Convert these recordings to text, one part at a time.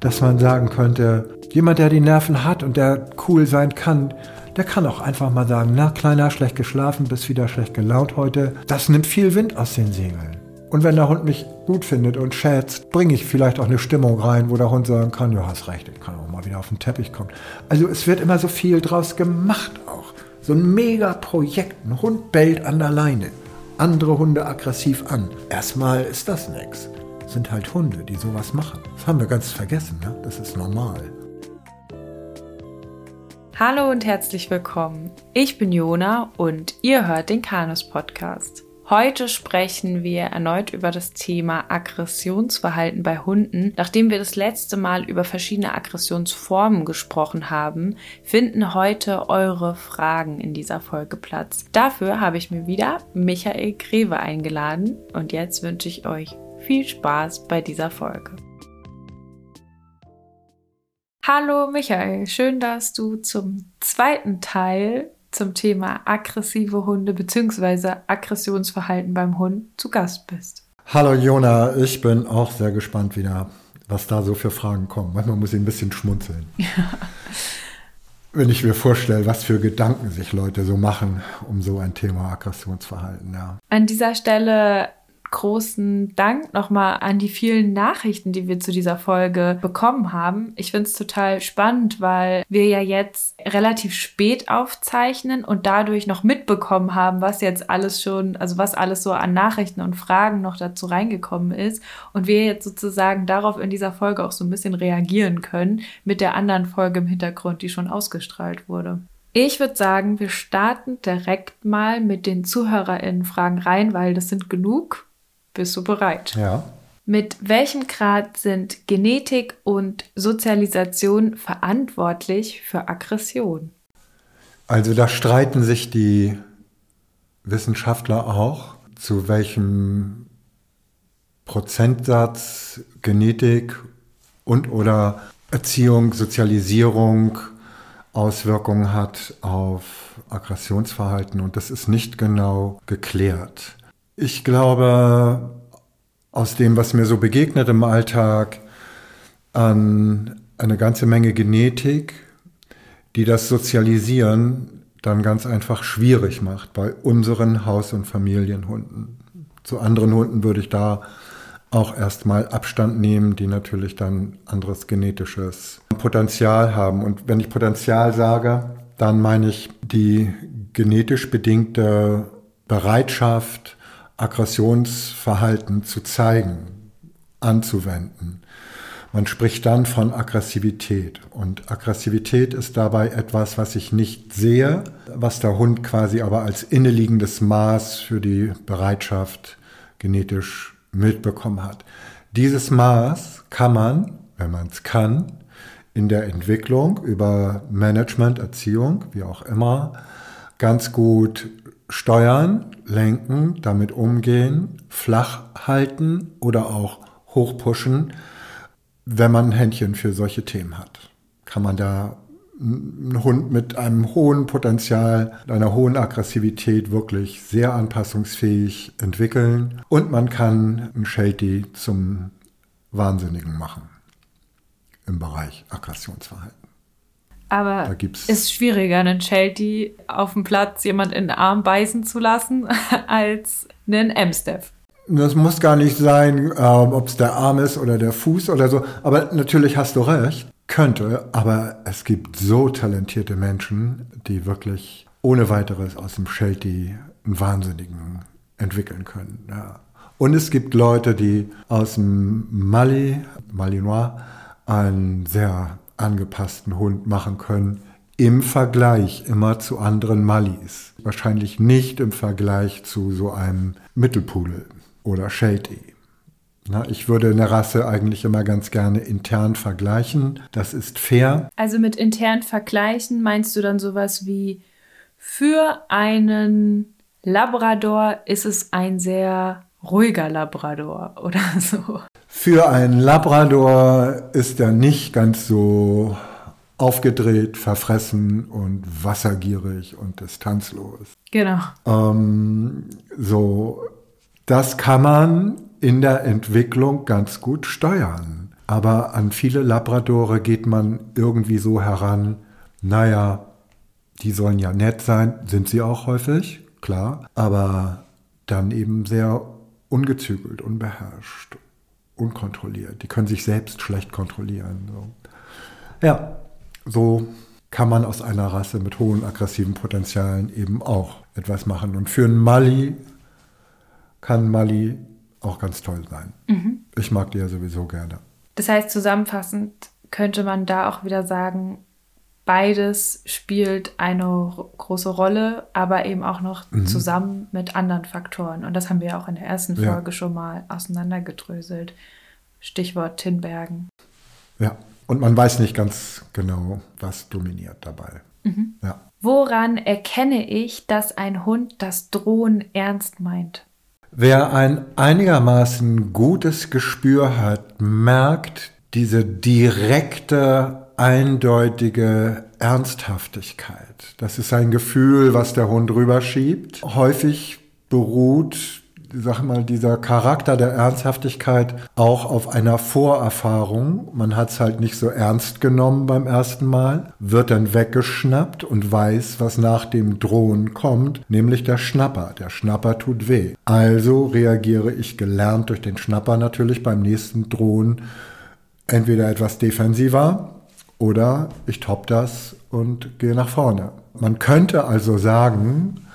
dass man sagen könnte, jemand, der die Nerven hat und der cool sein kann, der kann auch einfach mal sagen, na Kleiner, schlecht geschlafen, bist wieder schlecht gelaunt heute. Das nimmt viel Wind aus den Segeln. Und wenn der Hund mich gut findet und schätzt, bringe ich vielleicht auch eine Stimmung rein, wo der Hund sagen kann, ja, hast recht, ich kann auch mal wieder auf den Teppich kommen. Also es wird immer so viel draus gemacht auch. So ein Mega-Projekt. Ein Hund bellt an der Leine. Andere Hunde aggressiv an. Erstmal ist das nix. Sind halt Hunde, die sowas machen. Das haben wir ganz vergessen, ne? Das ist normal. Hallo und herzlich willkommen. Ich bin Jona und ihr hört den Kanus Podcast. Heute sprechen wir erneut über das Thema Aggressionsverhalten bei Hunden. Nachdem wir das letzte Mal über verschiedene Aggressionsformen gesprochen haben, finden heute eure Fragen in dieser Folge Platz. Dafür habe ich mir wieder Michael Greve eingeladen und jetzt wünsche ich euch viel Spaß bei dieser Folge. Hallo Michael, schön, dass du zum zweiten Teil zum Thema aggressive Hunde bzw. Aggressionsverhalten beim Hund zu Gast bist. Hallo Jona, ich bin auch sehr gespannt wieder, was da so für Fragen kommen. Manchmal muss ich ein bisschen schmunzeln. Ja. Wenn ich mir vorstelle, was für Gedanken sich Leute so machen um so ein Thema Aggressionsverhalten. Ja. An dieser Stelle großen Dank nochmal an die vielen Nachrichten, die wir zu dieser Folge bekommen haben. Ich finde es total spannend, weil wir ja jetzt relativ spät aufzeichnen und dadurch noch mitbekommen haben, was jetzt alles schon, also was alles so an Nachrichten und Fragen noch dazu reingekommen ist und wir jetzt sozusagen darauf in dieser Folge auch so ein bisschen reagieren können mit der anderen Folge im Hintergrund, die schon ausgestrahlt wurde. Ich würde sagen, wir starten direkt mal mit den ZuhörerInnen-Fragen rein, weil das sind genug bist du bereit? Ja. Mit welchem Grad sind Genetik und Sozialisation verantwortlich für Aggression? Also da streiten sich die Wissenschaftler auch, zu welchem Prozentsatz Genetik und oder Erziehung, Sozialisierung Auswirkungen hat auf Aggressionsverhalten und das ist nicht genau geklärt. Ich glaube, aus dem, was mir so begegnet im Alltag, an eine ganze Menge Genetik, die das Sozialisieren dann ganz einfach schwierig macht bei unseren Haus- und Familienhunden. Zu anderen Hunden würde ich da auch erstmal Abstand nehmen, die natürlich dann anderes genetisches Potenzial haben. Und wenn ich Potenzial sage, dann meine ich die genetisch bedingte Bereitschaft, Aggressionsverhalten zu zeigen, anzuwenden. Man spricht dann von Aggressivität. Und Aggressivität ist dabei etwas, was ich nicht sehe, was der Hund quasi aber als inneliegendes Maß für die Bereitschaft genetisch mitbekommen hat. Dieses Maß kann man, wenn man es kann, in der Entwicklung über Management, Erziehung, wie auch immer, ganz gut steuern, lenken, damit umgehen, flach halten oder auch hochpushen, wenn man ein Händchen für solche Themen hat. Kann man da einen Hund mit einem hohen Potenzial, einer hohen Aggressivität wirklich sehr anpassungsfähig entwickeln und man kann einen Sheltie zum Wahnsinnigen machen im Bereich Aggressionsverhalten. Aber ist schwieriger, einen Sheltie auf dem Platz jemand in den Arm beißen zu lassen, als einen Amstaff. Das muss gar nicht sein, äh, ob es der Arm ist oder der Fuß oder so. Aber natürlich hast du recht, könnte. Aber es gibt so talentierte Menschen, die wirklich ohne weiteres aus dem Sheltie einen Wahnsinnigen entwickeln können. Ja. Und es gibt Leute, die aus dem Mali, Malinois, einen sehr angepassten Hund machen können. Im Vergleich immer zu anderen Mallis. Wahrscheinlich nicht im Vergleich zu so einem Mittelpudel oder Sheltie. Na, ich würde eine Rasse eigentlich immer ganz gerne intern vergleichen. Das ist fair. Also mit intern vergleichen meinst du dann sowas wie für einen Labrador ist es ein sehr ruhiger Labrador oder so. Für einen Labrador ist er nicht ganz so aufgedreht, verfressen und wassergierig und distanzlos. Genau. Ähm, so, das kann man in der Entwicklung ganz gut steuern. Aber an viele Labradore geht man irgendwie so heran, naja, die sollen ja nett sein, sind sie auch häufig, klar, aber dann eben sehr ungezügelt, unbeherrscht, unkontrolliert. Die können sich selbst schlecht kontrollieren. So. Ja, so kann man aus einer Rasse mit hohen aggressiven Potenzialen eben auch etwas machen. Und für einen Mali kann Mali auch ganz toll sein. Mhm. Ich mag die ja sowieso gerne. Das heißt, zusammenfassend könnte man da auch wieder sagen, beides spielt eine große Rolle, aber eben auch noch mhm. zusammen mit anderen Faktoren. Und das haben wir auch in der ersten Folge ja. schon mal auseinandergedröselt. Stichwort Tinbergen. Ja, und man weiß nicht ganz genau, was dominiert dabei. Mhm. Ja. Woran erkenne ich, dass ein Hund das Drohen ernst meint? Wer ein einigermaßen gutes Gespür hat, merkt diese direkte, eindeutige Ernsthaftigkeit. Das ist ein Gefühl, was der Hund rüberschiebt. Häufig beruht sag mal, dieser Charakter der Ernsthaftigkeit auch auf einer Vorerfahrung. Man hat es halt nicht so ernst genommen beim ersten Mal, wird dann weggeschnappt und weiß, was nach dem Drohen kommt, nämlich der Schnapper. Der Schnapper tut weh. Also reagiere ich gelernt durch den Schnapper natürlich beim nächsten Drohen entweder etwas defensiver oder ich top das und gehe nach vorne. Man könnte also sagen,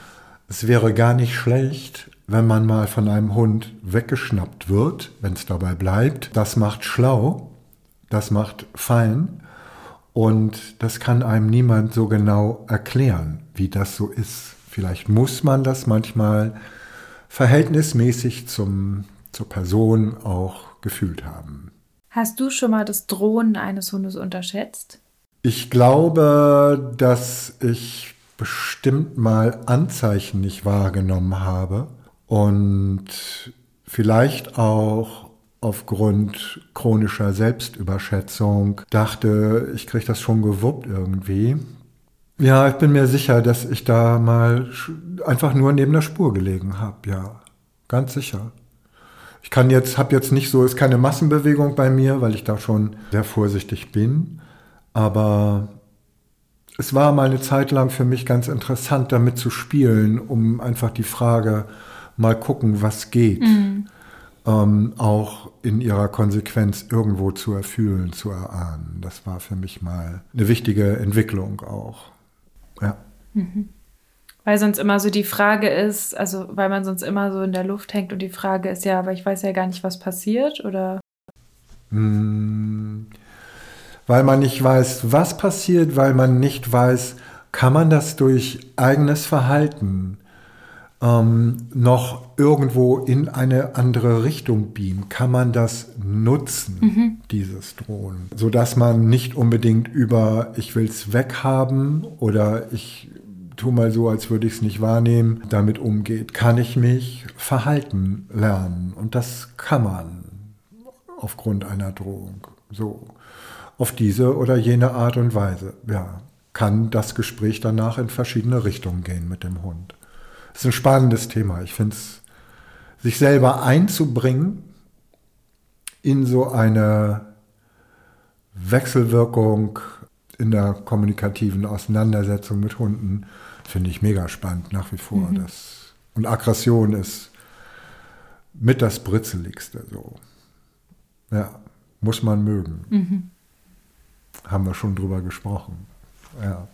es wäre gar nicht schlecht, wenn man mal von einem Hund weggeschnappt wird, wenn es dabei bleibt, das macht schlau, das macht fein und das kann einem niemand so genau erklären, wie das so ist. Vielleicht muss man das manchmal verhältnismäßig zum, zur Person auch gefühlt haben. Hast du schon mal das Drohen eines Hundes unterschätzt? Ich glaube, dass ich bestimmt mal Anzeichen nicht wahrgenommen habe und vielleicht auch aufgrund chronischer Selbstüberschätzung dachte, ich kriege das schon gewuppt irgendwie. Ja, ich bin mir sicher, dass ich da mal einfach nur neben der Spur gelegen habe, ja, ganz sicher. Ich kann jetzt, habe jetzt nicht so, ist keine Massenbewegung bei mir, weil ich da schon sehr vorsichtig bin, aber es war mal eine Zeit lang für mich ganz interessant, damit zu spielen, um einfach die Frage mal gucken, was geht. Mhm. Ähm, auch in ihrer Konsequenz irgendwo zu erfühlen, zu erahnen. Das war für mich mal eine wichtige Entwicklung auch. Ja. Mhm. Weil sonst immer so die Frage ist, also weil man sonst immer so in der Luft hängt und die Frage ist ja, aber ich weiß ja gar nicht, was passiert, oder? Hm, weil man nicht weiß, was passiert, weil man nicht weiß, kann man das durch eigenes Verhalten ähm, noch irgendwo in eine andere Richtung beamen? Kann man das nutzen, mhm. dieses Drohnen? Sodass man nicht unbedingt über ich will es weghaben oder ich tue mal so, als würde ich es nicht wahrnehmen, damit umgeht. Kann ich mich verhalten lernen? Und das kann man aufgrund einer Drohung. So. Auf diese oder jene Art und Weise. Ja. Kann das Gespräch danach in verschiedene Richtungen gehen mit dem Hund. Das ist ein spannendes Thema. Ich finde es, sich selber einzubringen in so eine Wechselwirkung in der kommunikativen Auseinandersetzung mit Hunden, finde ich mega spannend nach wie vor. Mhm. Das, und Aggression ist mit das Britzeligste so. Ja, muss man mögen. Mhm. Haben wir schon drüber gesprochen. Ja,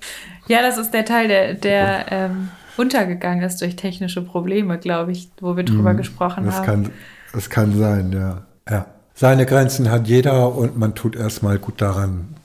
ja das ist der Teil, der, der ähm, untergegangen ist durch technische Probleme, glaube ich, wo wir drüber mhm, gesprochen das haben. Kann, das kann sein, ja. ja. Seine Grenzen hat jeder und man tut erstmal gut daran,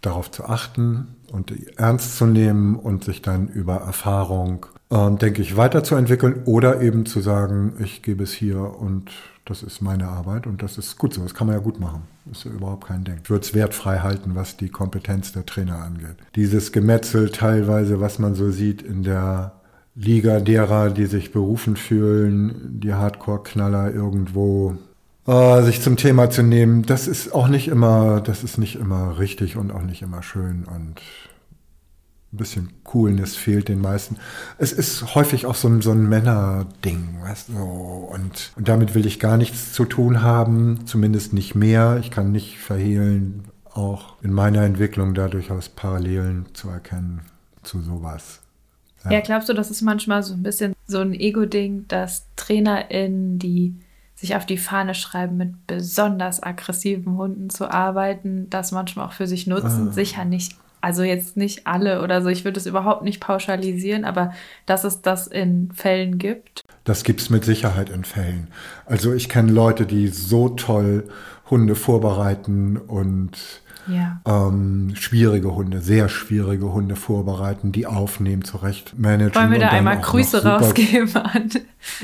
darauf zu achten und ernst zu nehmen und sich dann über Erfahrung, äh, denke ich, weiterzuentwickeln oder eben zu sagen, ich gebe es hier und das ist meine Arbeit und das ist gut so. Das kann man ja gut machen. Das ist ja überhaupt kein Ding. Ich würde es wertfrei halten, was die Kompetenz der Trainer angeht. Dieses Gemetzel teilweise, was man so sieht in der Liga derer, die sich berufen fühlen, die Hardcore-Knaller irgendwo äh, sich zum Thema zu nehmen, das ist auch nicht immer, das ist nicht immer richtig und auch nicht immer schön und ein bisschen Coolness fehlt den meisten. Es ist häufig auch so ein, so ein Männerding, weißt du, und, und damit will ich gar nichts zu tun haben, zumindest nicht mehr. Ich kann nicht verhehlen, auch in meiner Entwicklung da durchaus Parallelen zu erkennen zu sowas. Ja. ja, glaubst du, das ist manchmal so ein bisschen so ein Ego-Ding, dass TrainerInnen, die sich auf die Fahne schreiben, mit besonders aggressiven Hunden zu arbeiten, das manchmal auch für sich nutzen. Ah. Sicher nicht, also jetzt nicht alle oder so, ich würde es überhaupt nicht pauschalisieren, aber dass es das in Fällen gibt. Das gibt es mit Sicherheit in Fällen. Also ich kenne Leute, die so toll Hunde vorbereiten und ja. ähm, schwierige Hunde, sehr schwierige Hunde vorbereiten, die aufnehmen, zurecht managen. Wollen wir da einmal Grüße super, rausgeben an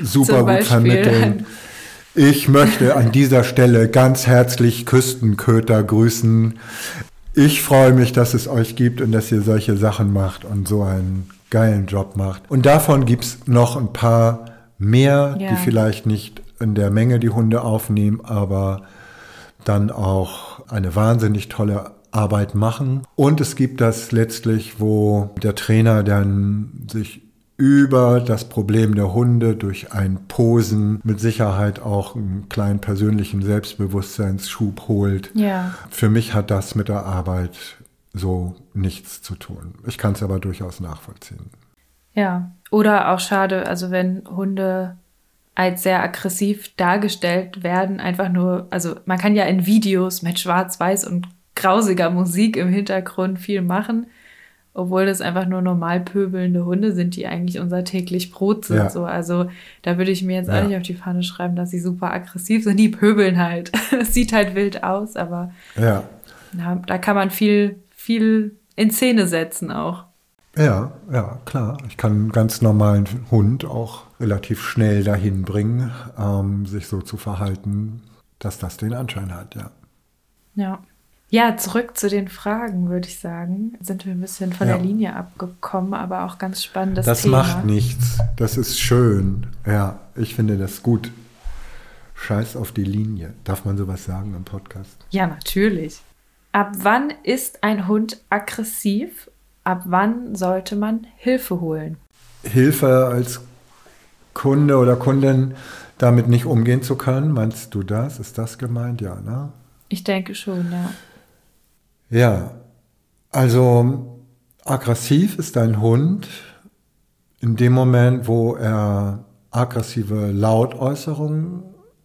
super gut vermitteln. Ich möchte an dieser Stelle ganz herzlich Küstenköter grüßen. Ich freue mich, dass es euch gibt und dass ihr solche Sachen macht und so einen geilen Job macht. Und davon gibt es noch ein paar mehr, ja. die vielleicht nicht in der Menge die Hunde aufnehmen, aber dann auch eine wahnsinnig tolle Arbeit machen. Und es gibt das letztlich, wo der Trainer dann sich über das Problem der Hunde durch ein Posen mit Sicherheit auch einen kleinen persönlichen Selbstbewusstseinsschub holt. Ja. Für mich hat das mit der Arbeit so nichts zu tun. Ich kann es aber durchaus nachvollziehen. Ja, oder auch schade, also wenn Hunde als sehr aggressiv dargestellt werden, einfach nur, also man kann ja in Videos mit Schwarz-Weiß und grausiger Musik im Hintergrund viel machen obwohl das einfach nur normal pöbelnde Hunde sind, die eigentlich unser täglich Brot sind. Ja. So. Also da würde ich mir jetzt ja. auch nicht auf die Fahne schreiben, dass sie super aggressiv sind. Die pöbeln halt. Es sieht halt wild aus, aber ja. Na, da kann man viel, viel in Szene setzen auch. Ja, ja, klar. Ich kann einen ganz normalen Hund auch relativ schnell dahin bringen, ähm, sich so zu verhalten, dass das den Anschein hat, ja. Ja. Ja, zurück zu den Fragen, würde ich sagen. Sind wir ein bisschen von ja. der Linie abgekommen, aber auch ganz spannendes das Thema. Das macht nichts. Das ist schön. Ja, ich finde das gut. Scheiß auf die Linie. Darf man sowas sagen im Podcast? Ja, natürlich. Ab wann ist ein Hund aggressiv? Ab wann sollte man Hilfe holen? Hilfe als Kunde oder Kundin damit nicht umgehen zu können, meinst du das? Ist das gemeint? Ja, ne? Ich denke schon, ja. Ja, also aggressiv ist ein Hund in dem Moment, wo er aggressive Lautäußerungen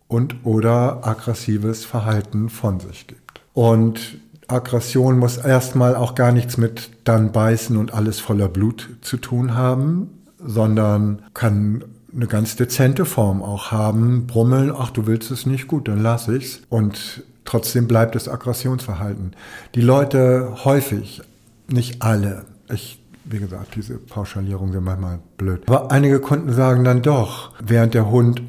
und oder aggressives Verhalten von sich gibt. Und Aggression muss erstmal auch gar nichts mit dann beißen und alles voller Blut zu tun haben, sondern kann eine ganz dezente Form auch haben. Brummeln, ach, du willst es nicht, gut, dann lass ich's. Und Trotzdem bleibt es Aggressionsverhalten. Die Leute häufig, nicht alle, ich, wie gesagt, diese Pauschalierungen sind manchmal blöd. Aber einige Kunden sagen dann doch, während der Hund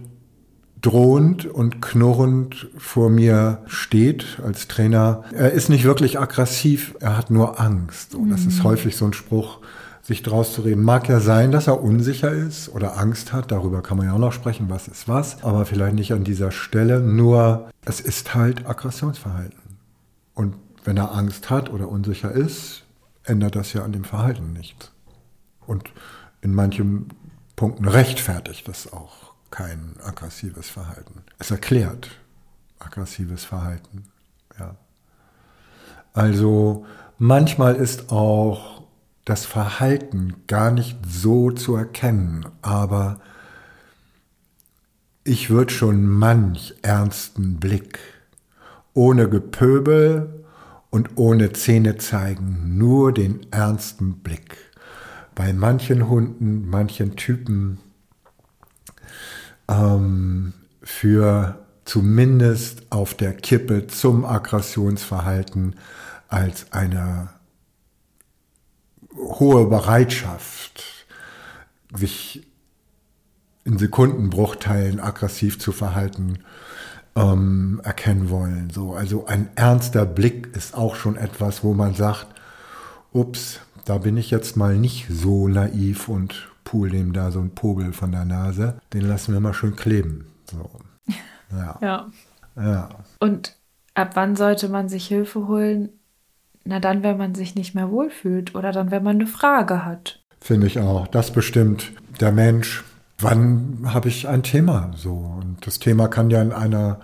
drohend und knurrend vor mir steht als Trainer, er ist nicht wirklich aggressiv, er hat nur Angst. Und das ist mhm. häufig so ein Spruch, sich draus zu reden. Mag ja sein, dass er unsicher ist oder Angst hat, darüber kann man ja auch noch sprechen, was ist was, aber vielleicht nicht an dieser Stelle, nur es ist halt Aggressionsverhalten. Und wenn er Angst hat oder unsicher ist, ändert das ja an dem Verhalten nichts. Und in manchen Punkten rechtfertigt das auch kein aggressives Verhalten. Es erklärt aggressives Verhalten. Ja. Also manchmal ist auch das Verhalten gar nicht so zu erkennen, aber ich würde schon manch ernsten Blick, ohne Gepöbel und ohne Zähne zeigen, nur den ernsten Blick. Bei manchen Hunden, manchen Typen ähm, für zumindest auf der Kippe zum Aggressionsverhalten als eine hohe Bereitschaft, sich in Sekundenbruchteilen aggressiv zu verhalten, ähm, erkennen wollen. So, also ein ernster Blick ist auch schon etwas, wo man sagt, ups, da bin ich jetzt mal nicht so naiv und pool dem da so ein Pobel von der Nase. Den lassen wir mal schön kleben. So. Ja. ja. ja. Und ab wann sollte man sich Hilfe holen? Na dann, wenn man sich nicht mehr wohlfühlt oder dann, wenn man eine Frage hat. Finde ich auch. Das bestimmt der Mensch. Wann habe ich ein Thema? So. Und das Thema kann ja in einer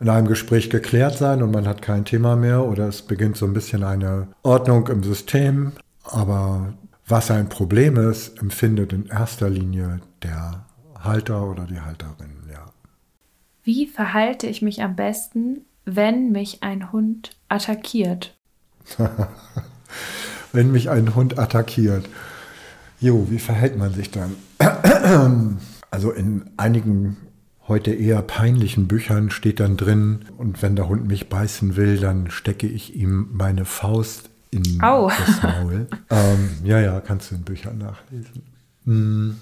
in einem Gespräch geklärt sein und man hat kein Thema mehr oder es beginnt so ein bisschen eine Ordnung im System. Aber was ein Problem ist, empfindet in erster Linie der Halter oder die Halterin, ja. Wie verhalte ich mich am besten, wenn mich ein Hund attackiert? wenn mich ein Hund attackiert. Jo, wie verhält man sich dann? Also in einigen heute eher peinlichen Büchern steht dann drin, und wenn der Hund mich beißen will, dann stecke ich ihm meine Faust in Au. das Maul. ähm, ja, ja, kannst du in Büchern nachlesen. Hm.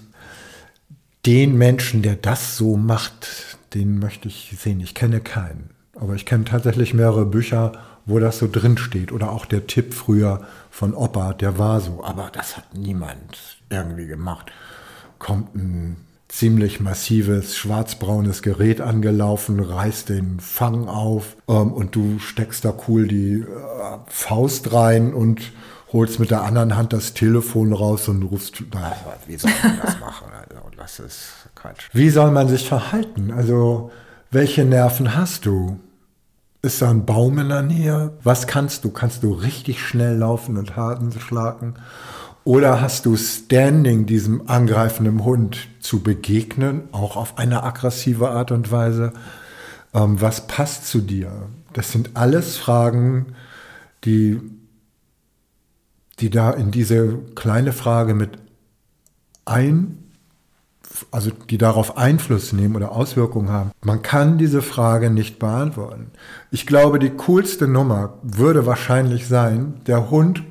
Den Menschen, der das so macht, den möchte ich sehen. Ich kenne keinen. Aber ich kenne tatsächlich mehrere Bücher, wo das so drin steht. Oder auch der Tipp früher von Opa, der war so. Aber das hat niemand irgendwie gemacht. Kommt ein ziemlich massives schwarzbraunes Gerät angelaufen, reißt den Fang auf ähm, und du steckst da cool die äh, Faust rein und holst mit der anderen Hand das Telefon raus und rufst, na, wie soll man das machen? Also, das ist Quatsch. Wie soll man sich verhalten? Also, welche Nerven hast du? Ist da ein Baum in der Nähe? Was kannst du? Kannst du richtig schnell laufen und Harten schlagen? Oder hast du Standing, diesem angreifenden Hund zu begegnen, auch auf eine aggressive Art und Weise? Ähm, was passt zu dir? Das sind alles Fragen, die, die da in diese kleine Frage mit ein, also die darauf Einfluss nehmen oder Auswirkungen haben. Man kann diese Frage nicht beantworten. Ich glaube, die coolste Nummer würde wahrscheinlich sein, der Hund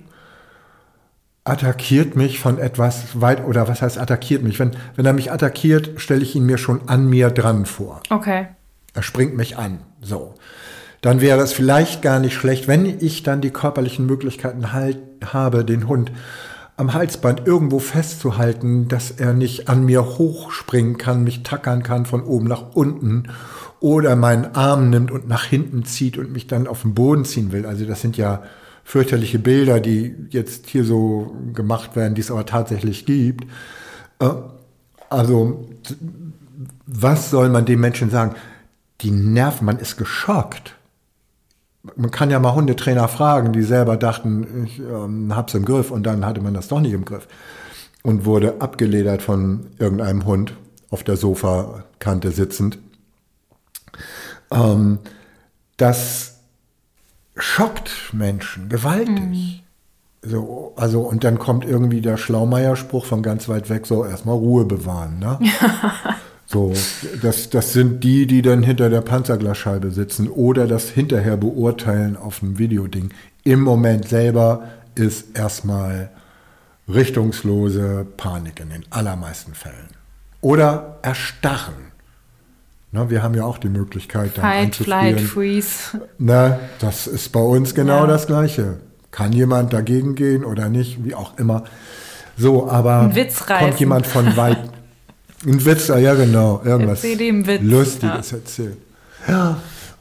attackiert mich von etwas weit, oder was heißt attackiert mich? Wenn, wenn er mich attackiert, stelle ich ihn mir schon an mir dran vor. Okay. Er springt mich an. So. Dann wäre es vielleicht gar nicht schlecht, wenn ich dann die körperlichen Möglichkeiten halt, habe, den Hund am Halsband irgendwo festzuhalten, dass er nicht an mir hochspringen kann, mich tackern kann von oben nach unten oder meinen Arm nimmt und nach hinten zieht und mich dann auf den Boden ziehen will. Also das sind ja fürchterliche Bilder, die jetzt hier so gemacht werden, die es aber tatsächlich gibt. Äh, also, was soll man den Menschen sagen? Die Nerven, man ist geschockt. Man kann ja mal Hundetrainer fragen, die selber dachten, ich ähm, hab's im Griff und dann hatte man das doch nicht im Griff und wurde abgeledert von irgendeinem Hund auf der Sofakante sitzend. Ähm, das schockt Menschen gewaltig. Mhm. So, also, und dann kommt irgendwie der Schlaumeier-Spruch von ganz weit weg, so erstmal Ruhe bewahren. Ne? so, das, das sind die, die dann hinter der Panzerglasscheibe sitzen oder das hinterher beurteilen auf einem Videoding. Im Moment selber ist erstmal richtungslose Panik in den allermeisten Fällen. Oder Erstarren. Na, wir haben ja auch die Möglichkeit, dann Fight, Flight, Freeze. Na, das ist bei uns genau ja. das Gleiche. Kann jemand dagegen gehen oder nicht, wie auch immer. So, aber kommt jemand von weit. Ein Witz, ja genau, irgendwas Witz. Lustiges ja. erzählen. Ja.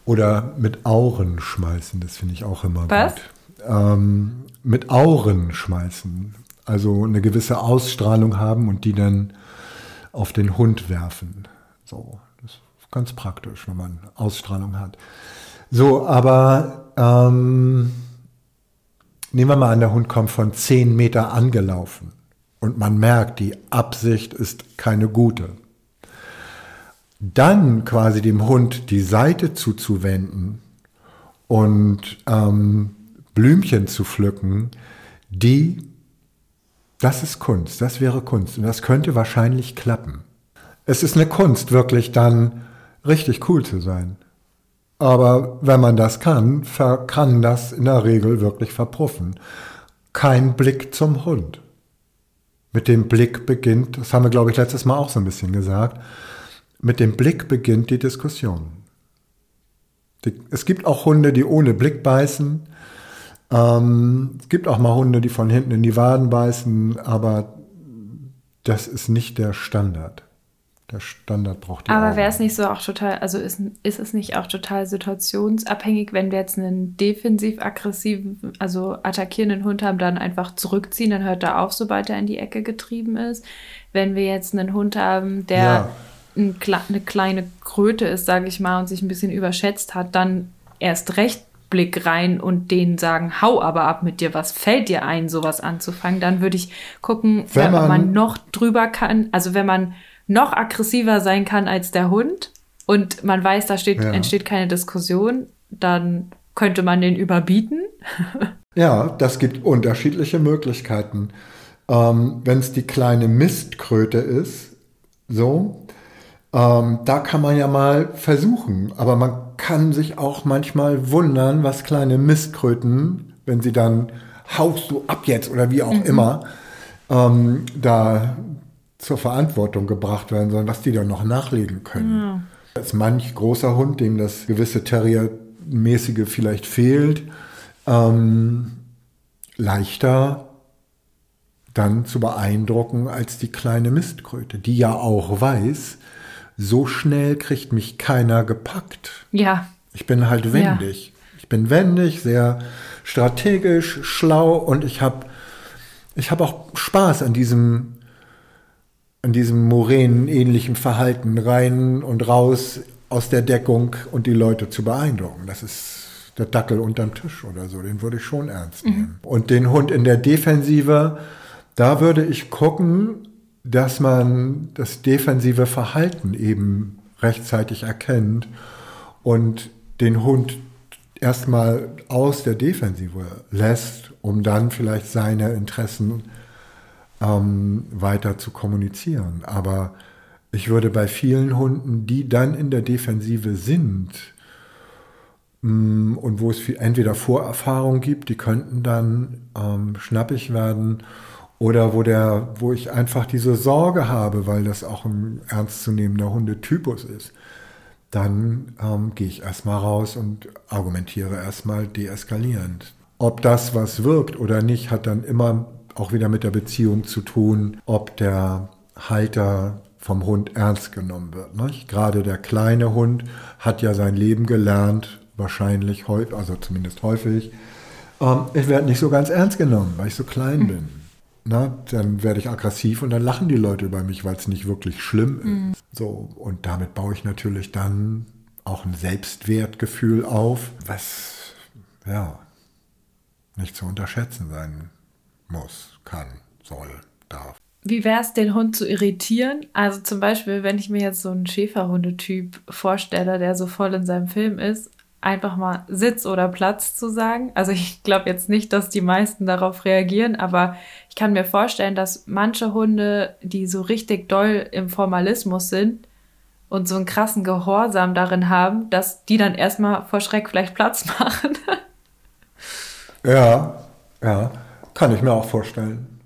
Oder mit Auren schmeißen, das finde ich auch immer Was? gut. Ähm, mit Auren schmeißen, also eine gewisse Ausstrahlung haben und die dann auf den Hund werfen. So, ganz praktisch, wenn man Ausstrahlung hat. So, aber ähm, nehmen wir mal an, der Hund kommt von 10 Meter angelaufen und man merkt, die Absicht ist keine gute. Dann quasi dem Hund die Seite zuzuwenden und ähm, Blümchen zu pflücken, die, das ist Kunst, das wäre Kunst und das könnte wahrscheinlich klappen. Es ist eine Kunst, wirklich dann richtig cool zu sein. Aber wenn man das kann, kann das in der Regel wirklich verpuffen. Kein Blick zum Hund. Mit dem Blick beginnt, das haben wir, glaube ich, letztes Mal auch so ein bisschen gesagt, mit dem Blick beginnt die Diskussion. es gibt auch Hunde, die ohne Blick beißen. Ähm, es gibt auch mal Hunde, die von hinten in die Waden beißen, aber das ist nicht der Standard. Der Standard braucht die Aber wäre es nicht so auch total, also ist, ist es nicht auch total situationsabhängig, wenn wir jetzt einen defensiv-aggressiven, also attackierenden Hund haben, dann einfach zurückziehen, dann hört er auf, sobald er in die Ecke getrieben ist. Wenn wir jetzt einen Hund haben, der ja. ein, eine kleine Kröte ist, sage ich mal, und sich ein bisschen überschätzt hat, dann erst recht Blick rein und denen sagen, hau aber ab mit dir, was fällt dir ein, sowas anzufangen, dann würde ich gucken, wenn man, man noch drüber kann, also wenn man noch aggressiver sein kann als der Hund und man weiß, da steht, ja. entsteht keine Diskussion, dann könnte man den überbieten. ja, das gibt unterschiedliche Möglichkeiten. Ähm, wenn es die kleine Mistkröte ist, so, ähm, da kann man ja mal versuchen, aber man kann sich auch manchmal wundern, was kleine Mistkröten, wenn sie dann haust du ab jetzt oder wie auch mhm. immer, ähm, da zur Verantwortung gebracht werden sollen, was die dann noch nachlegen können. Ja. Als manch großer Hund, dem das gewisse Terriermäßige vielleicht fehlt, ähm, leichter dann zu beeindrucken als die kleine Mistkröte, die ja auch weiß, so schnell kriegt mich keiner gepackt. Ja. Ich bin halt wendig. Ja. Ich bin wendig, sehr strategisch, schlau und ich habe ich hab auch Spaß an diesem, an diesem Moränenähnlichen Verhalten rein und raus aus der Deckung und die Leute zu beeindrucken. Das ist der Dackel unterm Tisch oder so, den würde ich schon ernst mhm. nehmen. Mhm. Und den Hund in der Defensive, da würde ich gucken, dass man das defensive Verhalten eben rechtzeitig erkennt und den Hund erstmal aus der Defensive lässt, um dann vielleicht seine Interessen ähm, weiter zu kommunizieren. Aber ich würde bei vielen Hunden, die dann in der Defensive sind mh, mm, und wo es entweder Vorerfahrung gibt, die könnten dann ähm, schnappig werden oder wo, der, wo ich einfach diese Sorge habe, weil das auch ein ernstzunehmender Hundetypus ist, dann ähm, gehe ich erstmal raus und argumentiere erstmal deeskalierend. Ob das was wirkt oder nicht, hat dann immer auch wieder mit der Beziehung zu tun, ob der Halter vom Hund ernst genommen wird. Nicht? Gerade der kleine Hund hat ja sein Leben gelernt, wahrscheinlich häufig, also zumindest häufig, ähm, ich werde nicht so ganz ernst genommen, weil ich so klein bin na, dann werde ich aggressiv und dann lachen die Leute über mich, weil es nicht wirklich schlimm ist. Mhm. So, und damit baue ich natürlich dann auch ein Selbstwertgefühl auf, was ja nicht zu unterschätzen sein muss, kann, soll, darf. Wie wäre es, den Hund zu irritieren? Also zum Beispiel, wenn ich mir jetzt so einen Schäferhundetyp vorstelle, der so voll in seinem Film ist einfach mal Sitz oder Platz zu sagen. Also ich glaube jetzt nicht, dass die meisten darauf reagieren, aber ich kann mir vorstellen, dass manche Hunde, die so richtig doll im Formalismus sind und so einen krassen Gehorsam darin haben, dass die dann erstmal vor Schreck vielleicht Platz machen. ja, ja, kann ich mir auch vorstellen.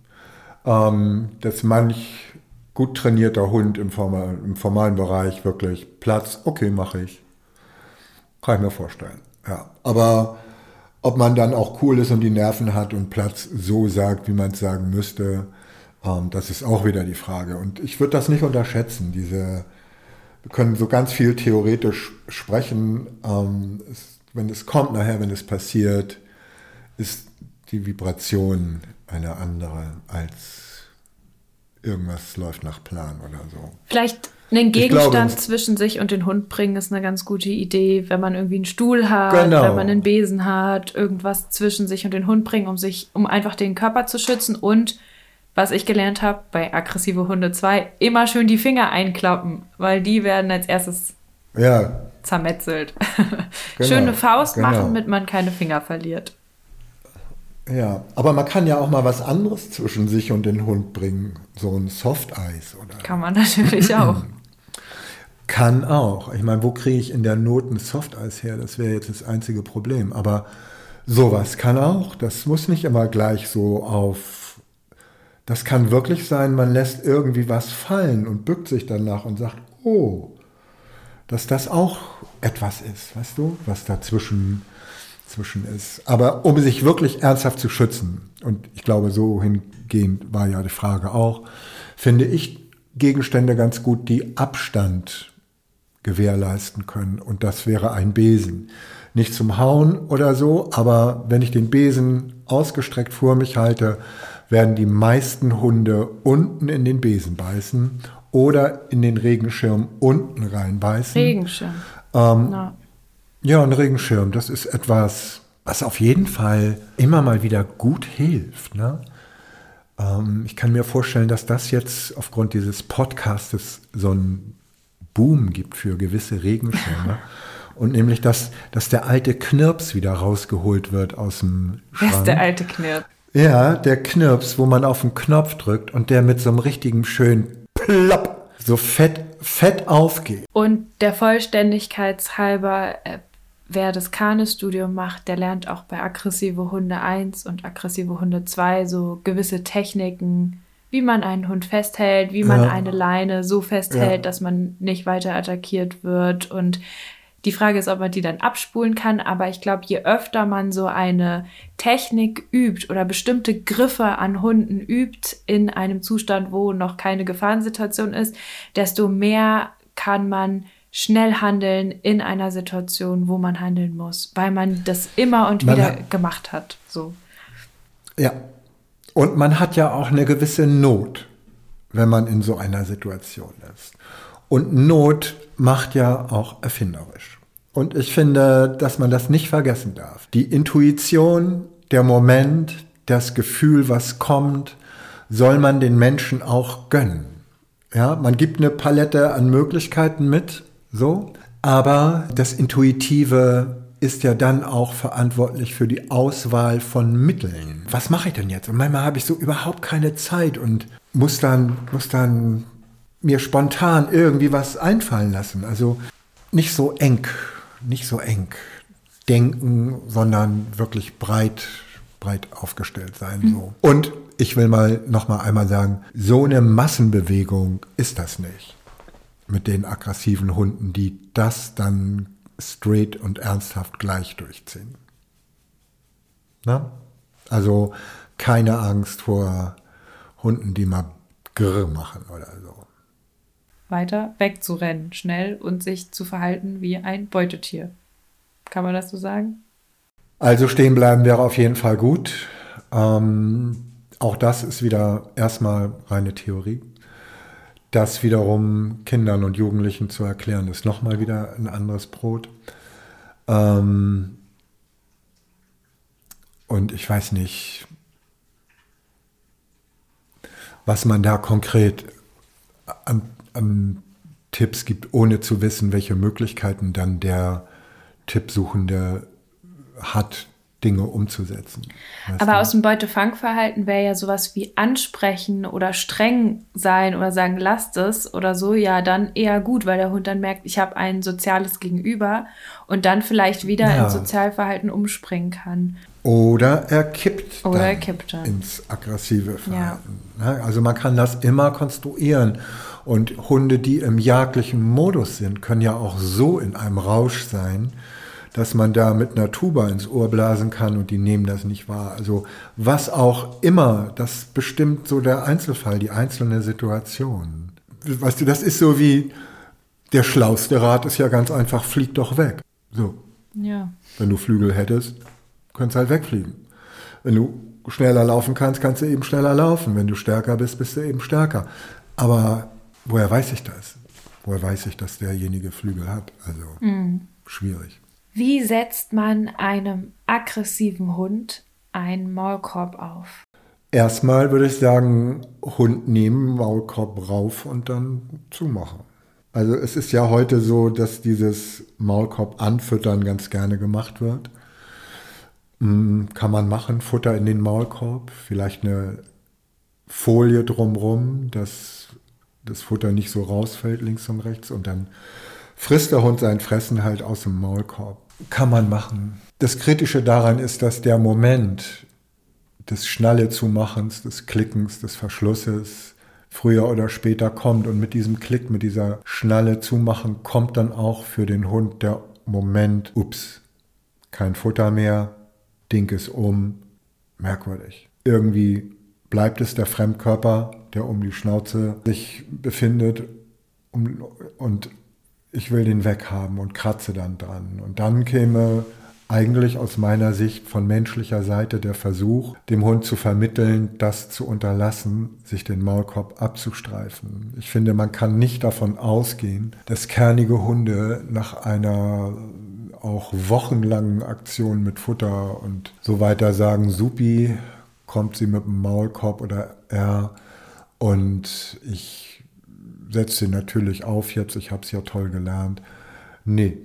Ähm, dass manch gut trainierter Hund im, formal, im formalen Bereich wirklich Platz, okay, mache ich kann ich mir vorstellen. Ja. Aber ob man dann auch cool ist und die Nerven hat und Platz so sagt, wie man es sagen müsste, ähm, das ist auch wieder die Frage. Und ich würde das nicht unterschätzen. Diese, wir können so ganz viel theoretisch sprechen. Ähm, es, wenn es kommt nachher, wenn es passiert, ist die Vibration eine andere als irgendwas läuft nach Plan oder so. Vielleicht einen Gegenstand glaube, zwischen sich und den Hund bringen ist eine ganz gute Idee, wenn man irgendwie einen Stuhl hat, genau. wenn man einen Besen hat, irgendwas zwischen sich und den Hund bringen, um sich, um einfach den Körper zu schützen und was ich gelernt habe bei aggressive Hunde 2, immer schön die Finger einklappen, weil die werden als erstes ja. zermetzelt. Genau. Schöne Faust genau. machen, damit man keine Finger verliert. Ja, aber man kann ja auch mal was anderes zwischen sich und den Hund bringen. So ein Softeis oder. Kann man natürlich auch. Kann auch. Ich meine, wo kriege ich in der Not ein Softeis her? Das wäre jetzt das einzige Problem. Aber sowas kann auch. Das muss nicht immer gleich so auf. Das kann wirklich sein, man lässt irgendwie was fallen und bückt sich danach und sagt, oh, dass das auch etwas ist, weißt du, was dazwischen zwischen ist. Aber um sich wirklich ernsthaft zu schützen, und ich glaube, so hingehend war ja die Frage auch, finde ich Gegenstände ganz gut, die Abstand gewährleisten können. Und das wäre ein Besen. Nicht zum Hauen oder so, aber wenn ich den Besen ausgestreckt vor mich halte, werden die meisten Hunde unten in den Besen beißen oder in den Regenschirm unten reinbeißen. Regenschirm. Ähm, ja. Ja, ein Regenschirm, das ist etwas, was auf jeden Fall immer mal wieder gut hilft. Ne? Ähm, ich kann mir vorstellen, dass das jetzt aufgrund dieses Podcastes so ein Boom gibt für gewisse Regenschirme. Und nämlich, dass, dass der alte Knirps wieder rausgeholt wird aus dem Schrank. Wer ist der alte Knirps? Ja, der Knirps, wo man auf den Knopf drückt und der mit so einem richtigen schönen Plopp so fett, fett aufgeht. Und der Vollständigkeitshalber, äh, wer das Kane-Studium macht, der lernt auch bei aggressive Hunde 1 und aggressive Hunde 2 so gewisse Techniken, wie man einen Hund festhält, wie man ja. eine Leine so festhält, ja. dass man nicht weiter attackiert wird. Und die Frage ist, ob man die dann abspulen kann. Aber ich glaube, je öfter man so eine Technik übt oder bestimmte Griffe an Hunden übt in einem Zustand, wo noch keine Gefahrensituation ist, desto mehr kann man schnell handeln in einer Situation, wo man handeln muss, weil man das immer und man wieder hat, gemacht hat. So. Ja, und man hat ja auch eine gewisse Not, wenn man in so einer Situation ist. Und Not macht ja auch erfinderisch. Und ich finde, dass man das nicht vergessen darf. Die Intuition, der Moment, das Gefühl, was kommt, soll man den Menschen auch gönnen. Ja, man gibt eine Palette an Möglichkeiten mit, so, aber das Intuitive ist ja dann auch verantwortlich für die Auswahl von Mitteln. Was mache ich denn jetzt? Und manchmal habe ich so überhaupt keine Zeit und muss dann, muss dann mir spontan irgendwie was einfallen lassen. Also nicht so eng, nicht so eng denken, sondern wirklich breit, breit aufgestellt sein. Mhm. So. Und ich will mal noch mal einmal sagen, so eine Massenbewegung ist das nicht mit den aggressiven Hunden, die das dann straight und ernsthaft gleich durchziehen. Na? Also keine Angst vor Hunden, die mal grrr machen oder so. Weiter wegzurennen, schnell und sich zu verhalten wie ein Beutetier. Kann man das so sagen? Also stehen bleiben wäre auf jeden Fall gut. Ähm, auch das ist wieder erstmal reine Theorie. Das wiederum Kindern und Jugendlichen zu erklären, ist nochmal wieder ein anderes Brot. Ähm und ich weiß nicht, was man da konkret an, an, Tipps gibt, ohne zu wissen, welche Möglichkeiten dann der Tippsuchende hat, Dinge umzusetzen. Aber du? aus dem Beutefangverhalten wäre ja sowas wie ansprechen oder streng sein oder sagen, lasst es oder so, ja, dann eher gut, weil der Hund dann merkt, ich habe ein soziales Gegenüber und dann vielleicht wieder ja. ins Sozialverhalten umspringen kann. Oder er kippt, oder er kippt dann. ins aggressive Verhalten. Ja. Ne? Also man kann das immer konstruieren. Und Hunde, die im jagdlichen Modus sind, können ja auch so in einem Rausch sein, dass man da mit einer Tuba ins Ohr blasen kann und die nehmen das nicht wahr. Also was auch immer, das bestimmt so der Einzelfall, die einzelne Situation. Weißt du, das ist so wie der schlauste Rat ist ja ganz einfach, flieg doch weg. So. Ja. Wenn du Flügel hättest, könntest halt wegfliegen. Wenn du schneller laufen kannst, kannst du eben schneller laufen. Wenn du stärker bist, bist du eben stärker. Aber woher weiß ich das? Woher weiß ich, dass derjenige Flügel hat? Also mhm. schwierig. Wie setzt man einem aggressiven Hund einen Maulkorb auf? Erstmal würde ich sagen, Hund nehmen, Maulkorb rauf und dann zumachen. Also es ist ja heute so, dass dieses Maulkorb anfüttern ganz gerne gemacht wird. Hm, kann man machen, Futter in den Maulkorb, vielleicht eine Folie drumrum, dass das Futter nicht so rausfällt links und rechts und dann frisst der Hund sein Fressen halt aus dem Maulkorb kann man machen. Das Kritische daran ist, dass der Moment des Schnalle zumachens, des Klickens, des Verschlusses früher oder später kommt. Und mit diesem Klick, mit dieser Schnalle zumachen, kommt dann auch für den Hund der Moment, ups, kein Futter mehr, Ding ist um, merkwürdig. Irgendwie bleibt es der Fremdkörper, der um die Schnauze sich befindet um, und ich will den weghaben und kratze dann dran. Und dann käme eigentlich aus meiner Sicht von menschlicher Seite der Versuch, dem Hund zu vermitteln, das zu unterlassen, sich den Maulkorb abzustreifen. Ich finde, man kann nicht davon ausgehen, dass kernige Hunde nach einer auch wochenlangen Aktion mit Futter und so weiter sagen, supi, kommt sie mit dem Maulkorb oder er und ich setze sie natürlich auf jetzt, ich habe es ja toll gelernt. Nee,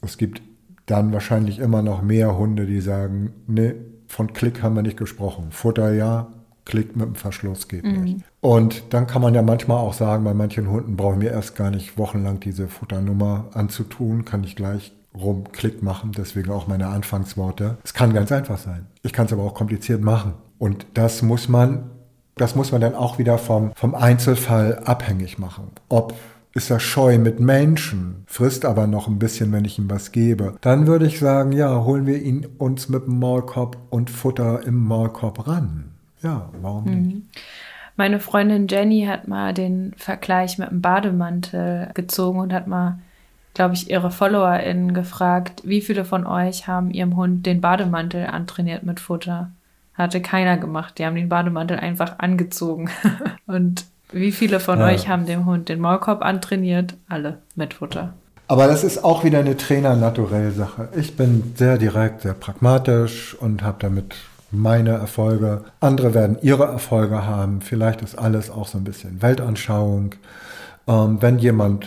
es gibt dann wahrscheinlich immer noch mehr Hunde, die sagen, nee, von Klick haben wir nicht gesprochen. Futter ja, Klick mit dem Verschluss geht mhm. nicht. Und dann kann man ja manchmal auch sagen, bei manchen Hunden brauchen wir erst gar nicht wochenlang diese Futternummer anzutun, kann ich gleich rum Klick machen, deswegen auch meine Anfangsworte. Es kann ganz einfach sein. Ich kann es aber auch kompliziert machen. Und das muss man, das muss man dann auch wieder vom, vom Einzelfall abhängig machen. Ob ist er scheu mit Menschen, frisst aber noch ein bisschen, wenn ich ihm was gebe. Dann würde ich sagen, ja, holen wir ihn uns mit dem Maulkorb und Futter im Maulkorb ran. Ja, warum mhm. nicht? Meine Freundin Jenny hat mal den Vergleich mit dem Bademantel gezogen und hat mal, glaube ich, ihre FollowerInnen gefragt, wie viele von euch haben ihrem Hund den Bademantel antrainiert mit Futter? Hatte keiner gemacht. Die haben den Bademantel einfach angezogen. und wie viele von ja. euch haben dem Hund den Maulkorb antrainiert? Alle mit Futter. Aber das ist auch wieder eine Trainer-Naturell-Sache. Ich bin sehr direkt, sehr pragmatisch und habe damit meine Erfolge. Andere werden ihre Erfolge haben. Vielleicht ist alles auch so ein bisschen Weltanschauung. Ähm, wenn jemand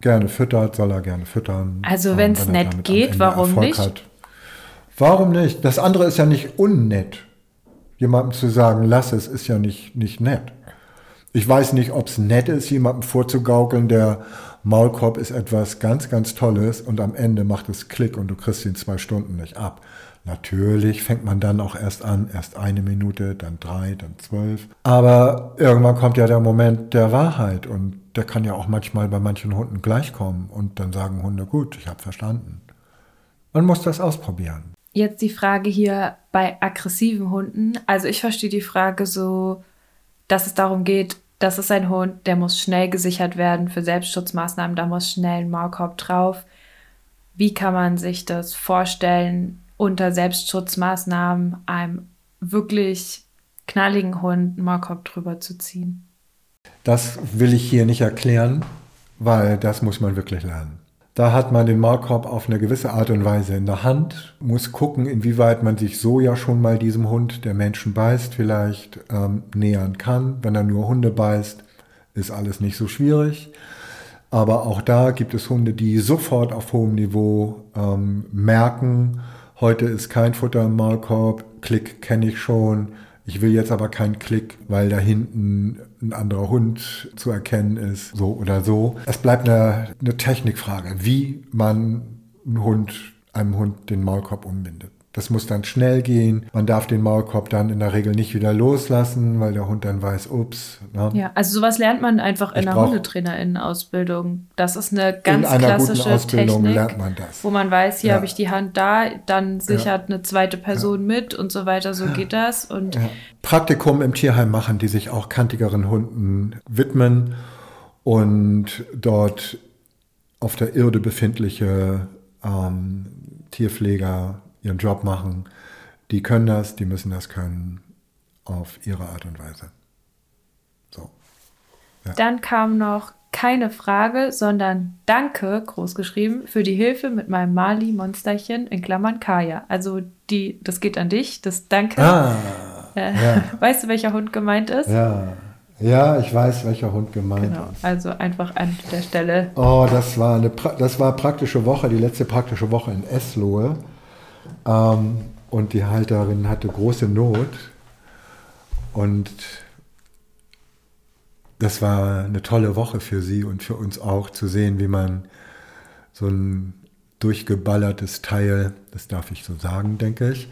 gerne füttert, soll er gerne füttern. Also wenn es ähm, nett geht, warum nicht? Hat. Warum nicht? Das andere ist ja nicht unnett. Jemandem zu sagen, lass es, ist ja nicht, nicht nett. Ich weiß nicht, ob es nett ist, jemandem vorzugaukeln, der Maulkorb ist etwas ganz, ganz Tolles und am Ende macht es Klick und du kriegst ihn zwei Stunden nicht ab. Natürlich fängt man dann auch erst an, erst eine Minute, dann drei, dann zwölf. Aber irgendwann kommt ja der Moment der Wahrheit und der kann ja auch manchmal bei manchen Hunden gleichkommen und dann sagen Hunde, gut, ich habe verstanden. Man muss das ausprobieren. Jetzt die Frage hier bei aggressiven Hunden. Also ich verstehe die Frage so, dass es darum geht, das ist ein Hund, der muss schnell gesichert werden für Selbstschutzmaßnahmen, da muss schnell ein Maulkorb drauf. Wie kann man sich das vorstellen, unter Selbstschutzmaßnahmen einem wirklich knalligen Hund einen Maulkorb drüber zu ziehen? Das will ich hier nicht erklären, weil das muss man wirklich lernen. Da hat man den Maulkorb auf eine gewisse Art und Weise in der Hand, muss gucken, inwieweit man sich so ja schon mal diesem Hund, der Menschen beißt, vielleicht ähm, nähern kann. Wenn er nur Hunde beißt, ist alles nicht so schwierig. Aber auch da gibt es Hunde, die sofort auf hohem Niveau ähm, merken, heute ist kein Futter im Maulkorb, Klick kenne ich schon, ich will jetzt aber keinen Klick, weil da hinten ein anderer Hund zu erkennen ist, so oder so. Es bleibt eine, eine Technikfrage, wie man einen Hund, einem Hund den Maulkorb umbindet. Das muss dann schnell gehen. Man darf den Maulkorb dann in der Regel nicht wieder loslassen, weil der Hund dann weiß, ups. Ne? Ja, also sowas lernt man einfach in ich der Hundetrainerinnenausbildung. Das ist eine ganz in einer klassische guten Ausbildung Technik, lernt man das. wo man weiß, hier ja. habe ich die Hand da, dann sichert ja. eine zweite Person ja. mit und so weiter. So geht das. Und Praktikum im Tierheim machen, die sich auch kantigeren Hunden widmen und dort auf der Irde befindliche ähm, Tierpfleger ihren Job machen, die können das, die müssen das können auf ihre Art und Weise. So. Ja. Dann kam noch keine Frage, sondern Danke, großgeschrieben, für die Hilfe mit meinem Mali-Monsterchen in Klammern Kaya. Also die, das geht an dich, das Danke. Ah, äh, ja. Weißt du, welcher Hund gemeint ist? Ja. Ja, ich weiß, welcher Hund gemeint genau, ist. Also einfach an der Stelle. Oh, das war eine das war praktische Woche, die letzte praktische Woche in Eslohe. Ähm, und die Halterin hatte große Not. Und das war eine tolle Woche für sie und für uns auch zu sehen, wie man so ein durchgeballertes Teil, das darf ich so sagen, denke ich,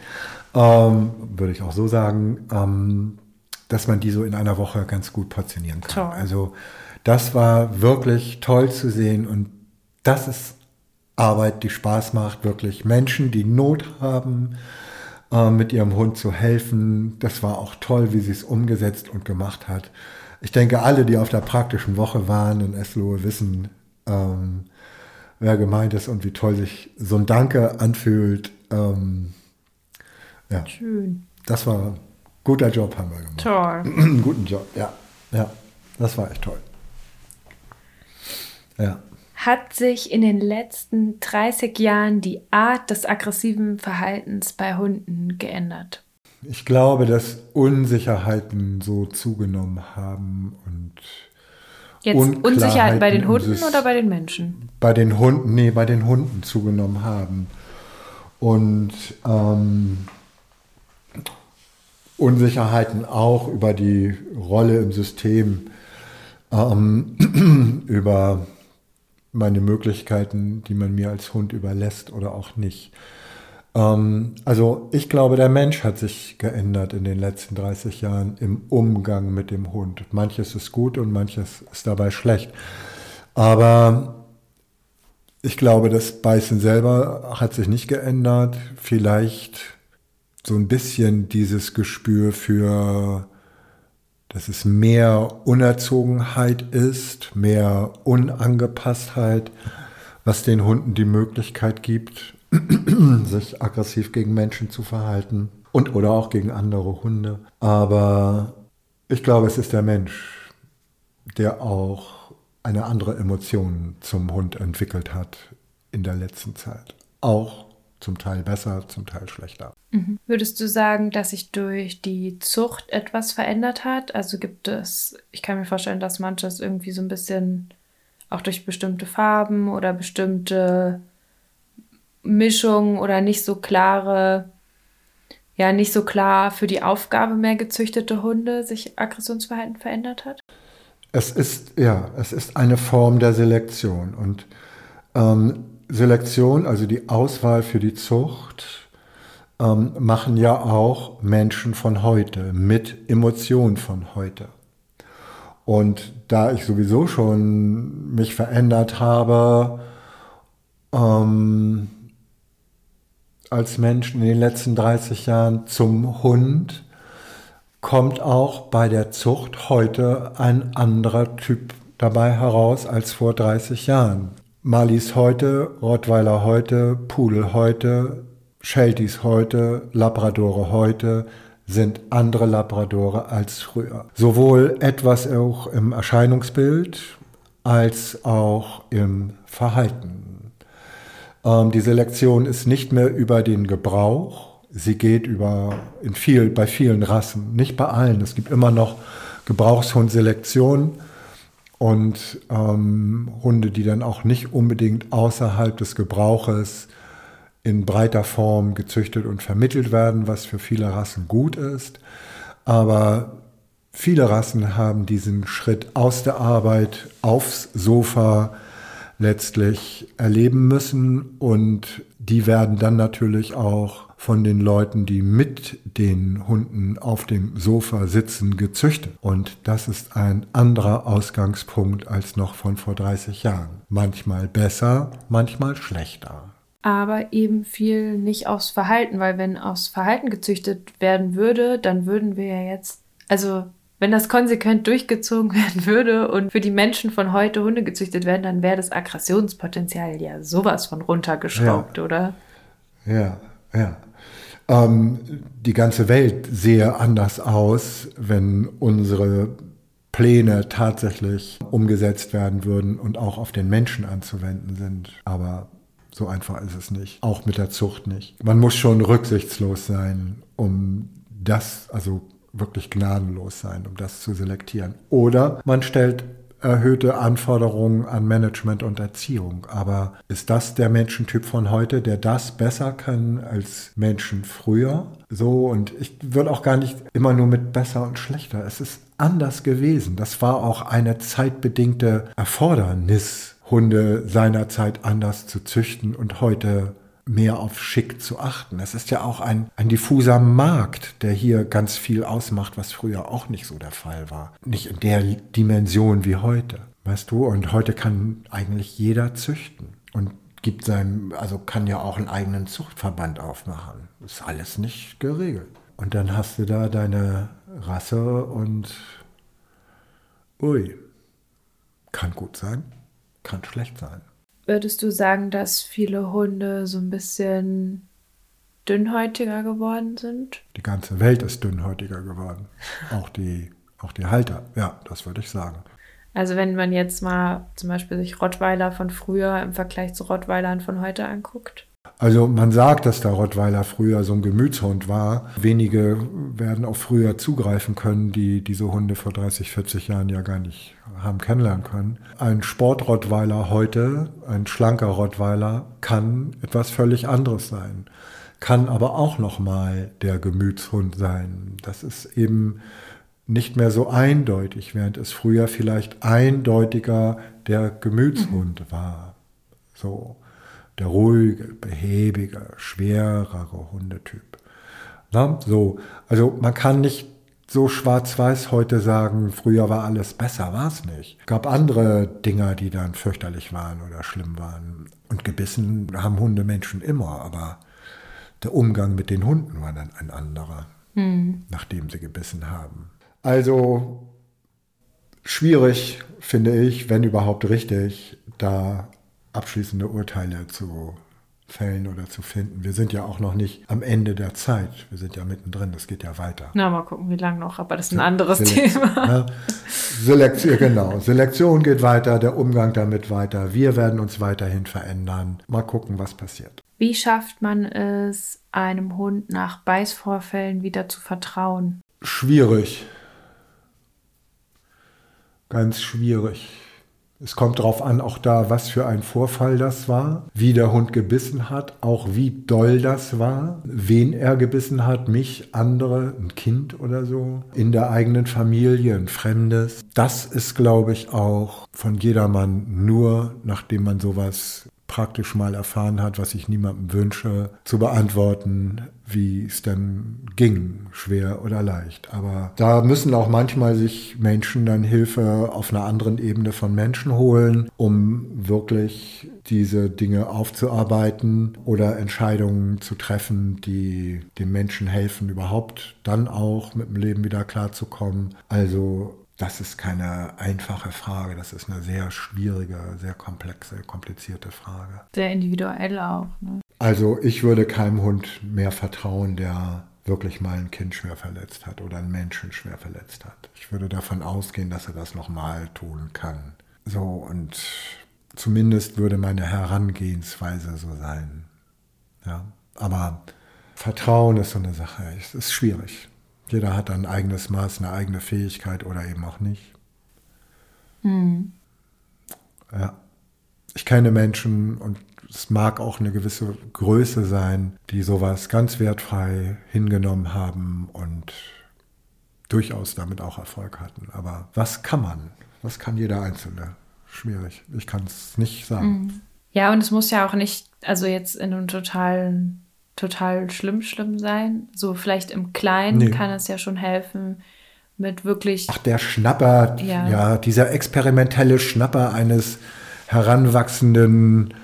ähm, würde ich auch so sagen, ähm, dass man die so in einer Woche ganz gut portionieren kann. Toll. Also das war wirklich toll zu sehen und das ist Arbeit, die Spaß macht, wirklich Menschen, die Not haben, äh, mit ihrem Hund zu helfen. Das war auch toll, wie sie es umgesetzt und gemacht hat. Ich denke, alle, die auf der praktischen Woche waren in Eslohe, wissen, ähm, wer gemeint ist und wie toll sich so ein Danke anfühlt. Ähm, ja. Schön. Das war ein guter Job, haben wir gemacht. Toll. Guten Job, ja. Ja, das war echt toll. Ja. Hat sich in den letzten 30 Jahren die Art des aggressiven Verhaltens bei Hunden geändert? Ich glaube, dass Unsicherheiten so zugenommen haben und Jetzt Unsicherheit bei den Hunden oder bei den Menschen? Bei den Hunden, nee, bei den Hunden zugenommen haben. Und ähm, Unsicherheiten auch über die Rolle im System, ähm, über meine Möglichkeiten, die man mir als Hund überlässt oder auch nicht. Ähm, also ich glaube, der Mensch hat sich geändert in den letzten 30 Jahren im Umgang mit dem Hund. Manches ist gut und manches ist dabei schlecht. Aber ich glaube, das Beißen selber hat sich nicht geändert. Vielleicht so ein bisschen dieses Gespür für, dass es mehr Unerzogenheit ist, mehr Unangepasstheit, was den Hunden die Möglichkeit gibt, sich aggressiv gegen Menschen zu verhalten und oder auch gegen andere Hunde. Aber ich glaube, es ist der Mensch, der auch eine andere Emotion zum Hund entwickelt hat in der letzten Zeit. Auch zum Teil besser, zum Teil schlechter. Mhm. Würdest du sagen, dass sich durch die Zucht etwas verändert hat? Also gibt es, ich kann mir vorstellen, dass manches irgendwie so ein bisschen auch durch bestimmte Farben oder bestimmte Mischung oder nicht so klare, ja, nicht so klar für die Aufgabe mehr gezüchtete Hunde sich Aggressionsverhalten verändert hat? Es ist, ja, es ist eine Form der Selektion. Und ähm, Selektion, also die Auswahl für die Zucht, ähm, machen ja auch Menschen von heute mit Emotionen von heute. Und da ich sowieso schon mich verändert habe, ähm, als Mensch in den letzten 30 Jahren zum Hund, kommt auch bei der Zucht heute ein anderer Typ dabei heraus als vor 30 Jahren. Malis heute, Rottweiler heute, Pudel heute, Shelties heute, Labradore heute sind andere Labradore als früher. Sowohl etwas auch im Erscheinungsbild als auch im Verhalten. Ähm, die Selektion ist nicht mehr über den Gebrauch, sie geht über in viel, bei vielen Rassen, nicht bei allen. Es gibt immer noch Gebrauchshundselektion und ähm, Hunde, die dann auch nicht unbedingt außerhalb des Gebrauches in breiter Form gezüchtet und vermittelt werden, was für viele Rassen gut ist. Aber viele Rassen haben diesen Schritt aus der Arbeit aufs Sofa letztlich erleben müssen und die werden dann natürlich auch von den Leuten, die mit den Hunden auf dem Sofa sitzen, gezüchtet. Und das ist ein anderer Ausgangspunkt als noch von vor 30 Jahren. Manchmal besser, manchmal schlechter. Aber eben viel nicht aufs Verhalten, weil wenn aufs Verhalten gezüchtet werden würde, dann würden wir ja jetzt, also wenn das konsequent durchgezogen werden würde und für die Menschen von heute Hunde gezüchtet werden, dann wäre das Aggressionspotenzial ja sowas von runtergeschraubt, ja. oder? Ja, ja. Ähm, die ganze Welt sehe anders aus, wenn unsere Pläne tatsächlich umgesetzt werden würden und auch auf den Menschen anzuwenden sind. Aber so einfach ist es nicht. Auch mit der Zucht nicht. Man muss schon rücksichtslos sein, um das, also wirklich gnadenlos sein, um das zu selektieren. Oder man stellt erhöhte Anforderungen an Management und Erziehung. Aber ist das der Menschentyp von heute, der das besser kann als Menschen früher? So, und ich würde auch gar nicht immer nur mit besser und schlechter. Es ist anders gewesen. Das war auch eine zeitbedingte Erfordernis, Hunde seinerzeit anders zu züchten und heute mehr auf Schick zu achten. Es ist ja auch ein, ein diffuser Markt, der hier ganz viel ausmacht, was früher auch nicht so der Fall war. Nicht in der Dimension wie heute, weißt du? Und heute kann eigentlich jeder züchten. Und gibt sein, also kann ja auch einen eigenen Zuchtverband aufmachen. Ist alles nicht geregelt. Und dann hast du da deine Rasse und ui, kann gut sein, kann schlecht sein. Würdest du sagen, dass viele Hunde so ein bisschen dünnhäutiger geworden sind? Die ganze Welt ist dünnhäutiger geworden. Auch die, auch die Halter, ja, das würde ich sagen. Also wenn man jetzt mal zum Beispiel sich Rottweiler von früher im Vergleich zu Rottweilern von heute anguckt. Also man sagt, dass der Rottweiler früher so ein Gemütshund war. Wenige werden auch früher zugreifen können, die diese Hunde vor 30, 40 Jahren ja gar nicht haben kennenlernen können. Ein Sportrottweiler heute, ein schlanker Rottweiler, kann etwas völlig anderes sein, kann aber auch noch mal der Gemütshund sein. Das ist eben nicht mehr so eindeutig, während es früher vielleicht eindeutiger der Gemütshund war. So der ruhige, behäbige, schwerere Hundetyp. Na, so, also man kann nicht so schwarz-weiß heute sagen, früher war alles besser, war es nicht. Es gab andere Dinger, die dann fürchterlich waren oder schlimm waren. Und gebissen haben Hunde Menschen immer, aber der Umgang mit den Hunden war dann ein anderer, hm. nachdem sie gebissen haben. Also schwierig, finde ich, wenn überhaupt richtig, da abschließende Urteile zu fällen oder zu finden. Wir sind ja auch noch nicht am Ende der Zeit. Wir sind ja mittendrin, das geht ja weiter. Na, mal gucken, wie lange noch, aber das ist ein anderes Selektion, Thema. Ne? Selektion, genau. Selektion geht weiter, der Umgang damit weiter. Wir werden uns weiterhin verändern. Mal gucken, was passiert. Wie schafft man es, einem Hund nach Beißvorfällen wieder zu vertrauen? Schwierig. Ganz schwierig. Es kommt darauf an, auch da, was für ein Vorfall das war, wie der Hund gebissen hat, auch wie doll das war, wen er gebissen hat, mich, andere, ein Kind oder so, in der eigenen Familie, ein Fremdes. Das ist, glaube ich, auch von jedermann nur, nachdem man sowas praktisch mal erfahren hat, was ich niemandem wünsche, zu beantworten, wie es denn ging, schwer oder leicht. Aber da müssen auch manchmal sich Menschen dann Hilfe auf einer anderen Ebene von Menschen holen, um wirklich diese Dinge aufzuarbeiten oder Entscheidungen zu treffen, die dem Menschen helfen, überhaupt dann auch mit dem Leben wieder klarzukommen. Also das ist keine einfache Frage, das ist eine sehr schwierige, sehr komplexe, komplizierte Frage. Sehr individuell auch. Ne? Also ich würde keinem Hund mehr vertrauen, der wirklich mal ein Kind schwer verletzt hat oder einen Menschen schwer verletzt hat. Ich würde davon ausgehen, dass er das nochmal tun kann. So, und zumindest würde meine Herangehensweise so sein. Ja, aber Vertrauen ist so eine Sache, es ist schwierig. Jeder hat ein eigenes Maß, eine eigene Fähigkeit oder eben auch nicht. Hm. Ja. Ich kenne Menschen und es mag auch eine gewisse Größe sein, die sowas ganz wertfrei hingenommen haben und durchaus damit auch Erfolg hatten. Aber was kann man? Was kann jeder Einzelne? Schwierig. Ich kann es nicht sagen. Hm. Ja, und es muss ja auch nicht, also jetzt in einem totalen total schlimm, schlimm sein. So vielleicht im Kleinen nee. kann es ja schon helfen, mit wirklich. Ach, der Schnapper, ja. ja, dieser experimentelle Schnapper eines heranwachsenden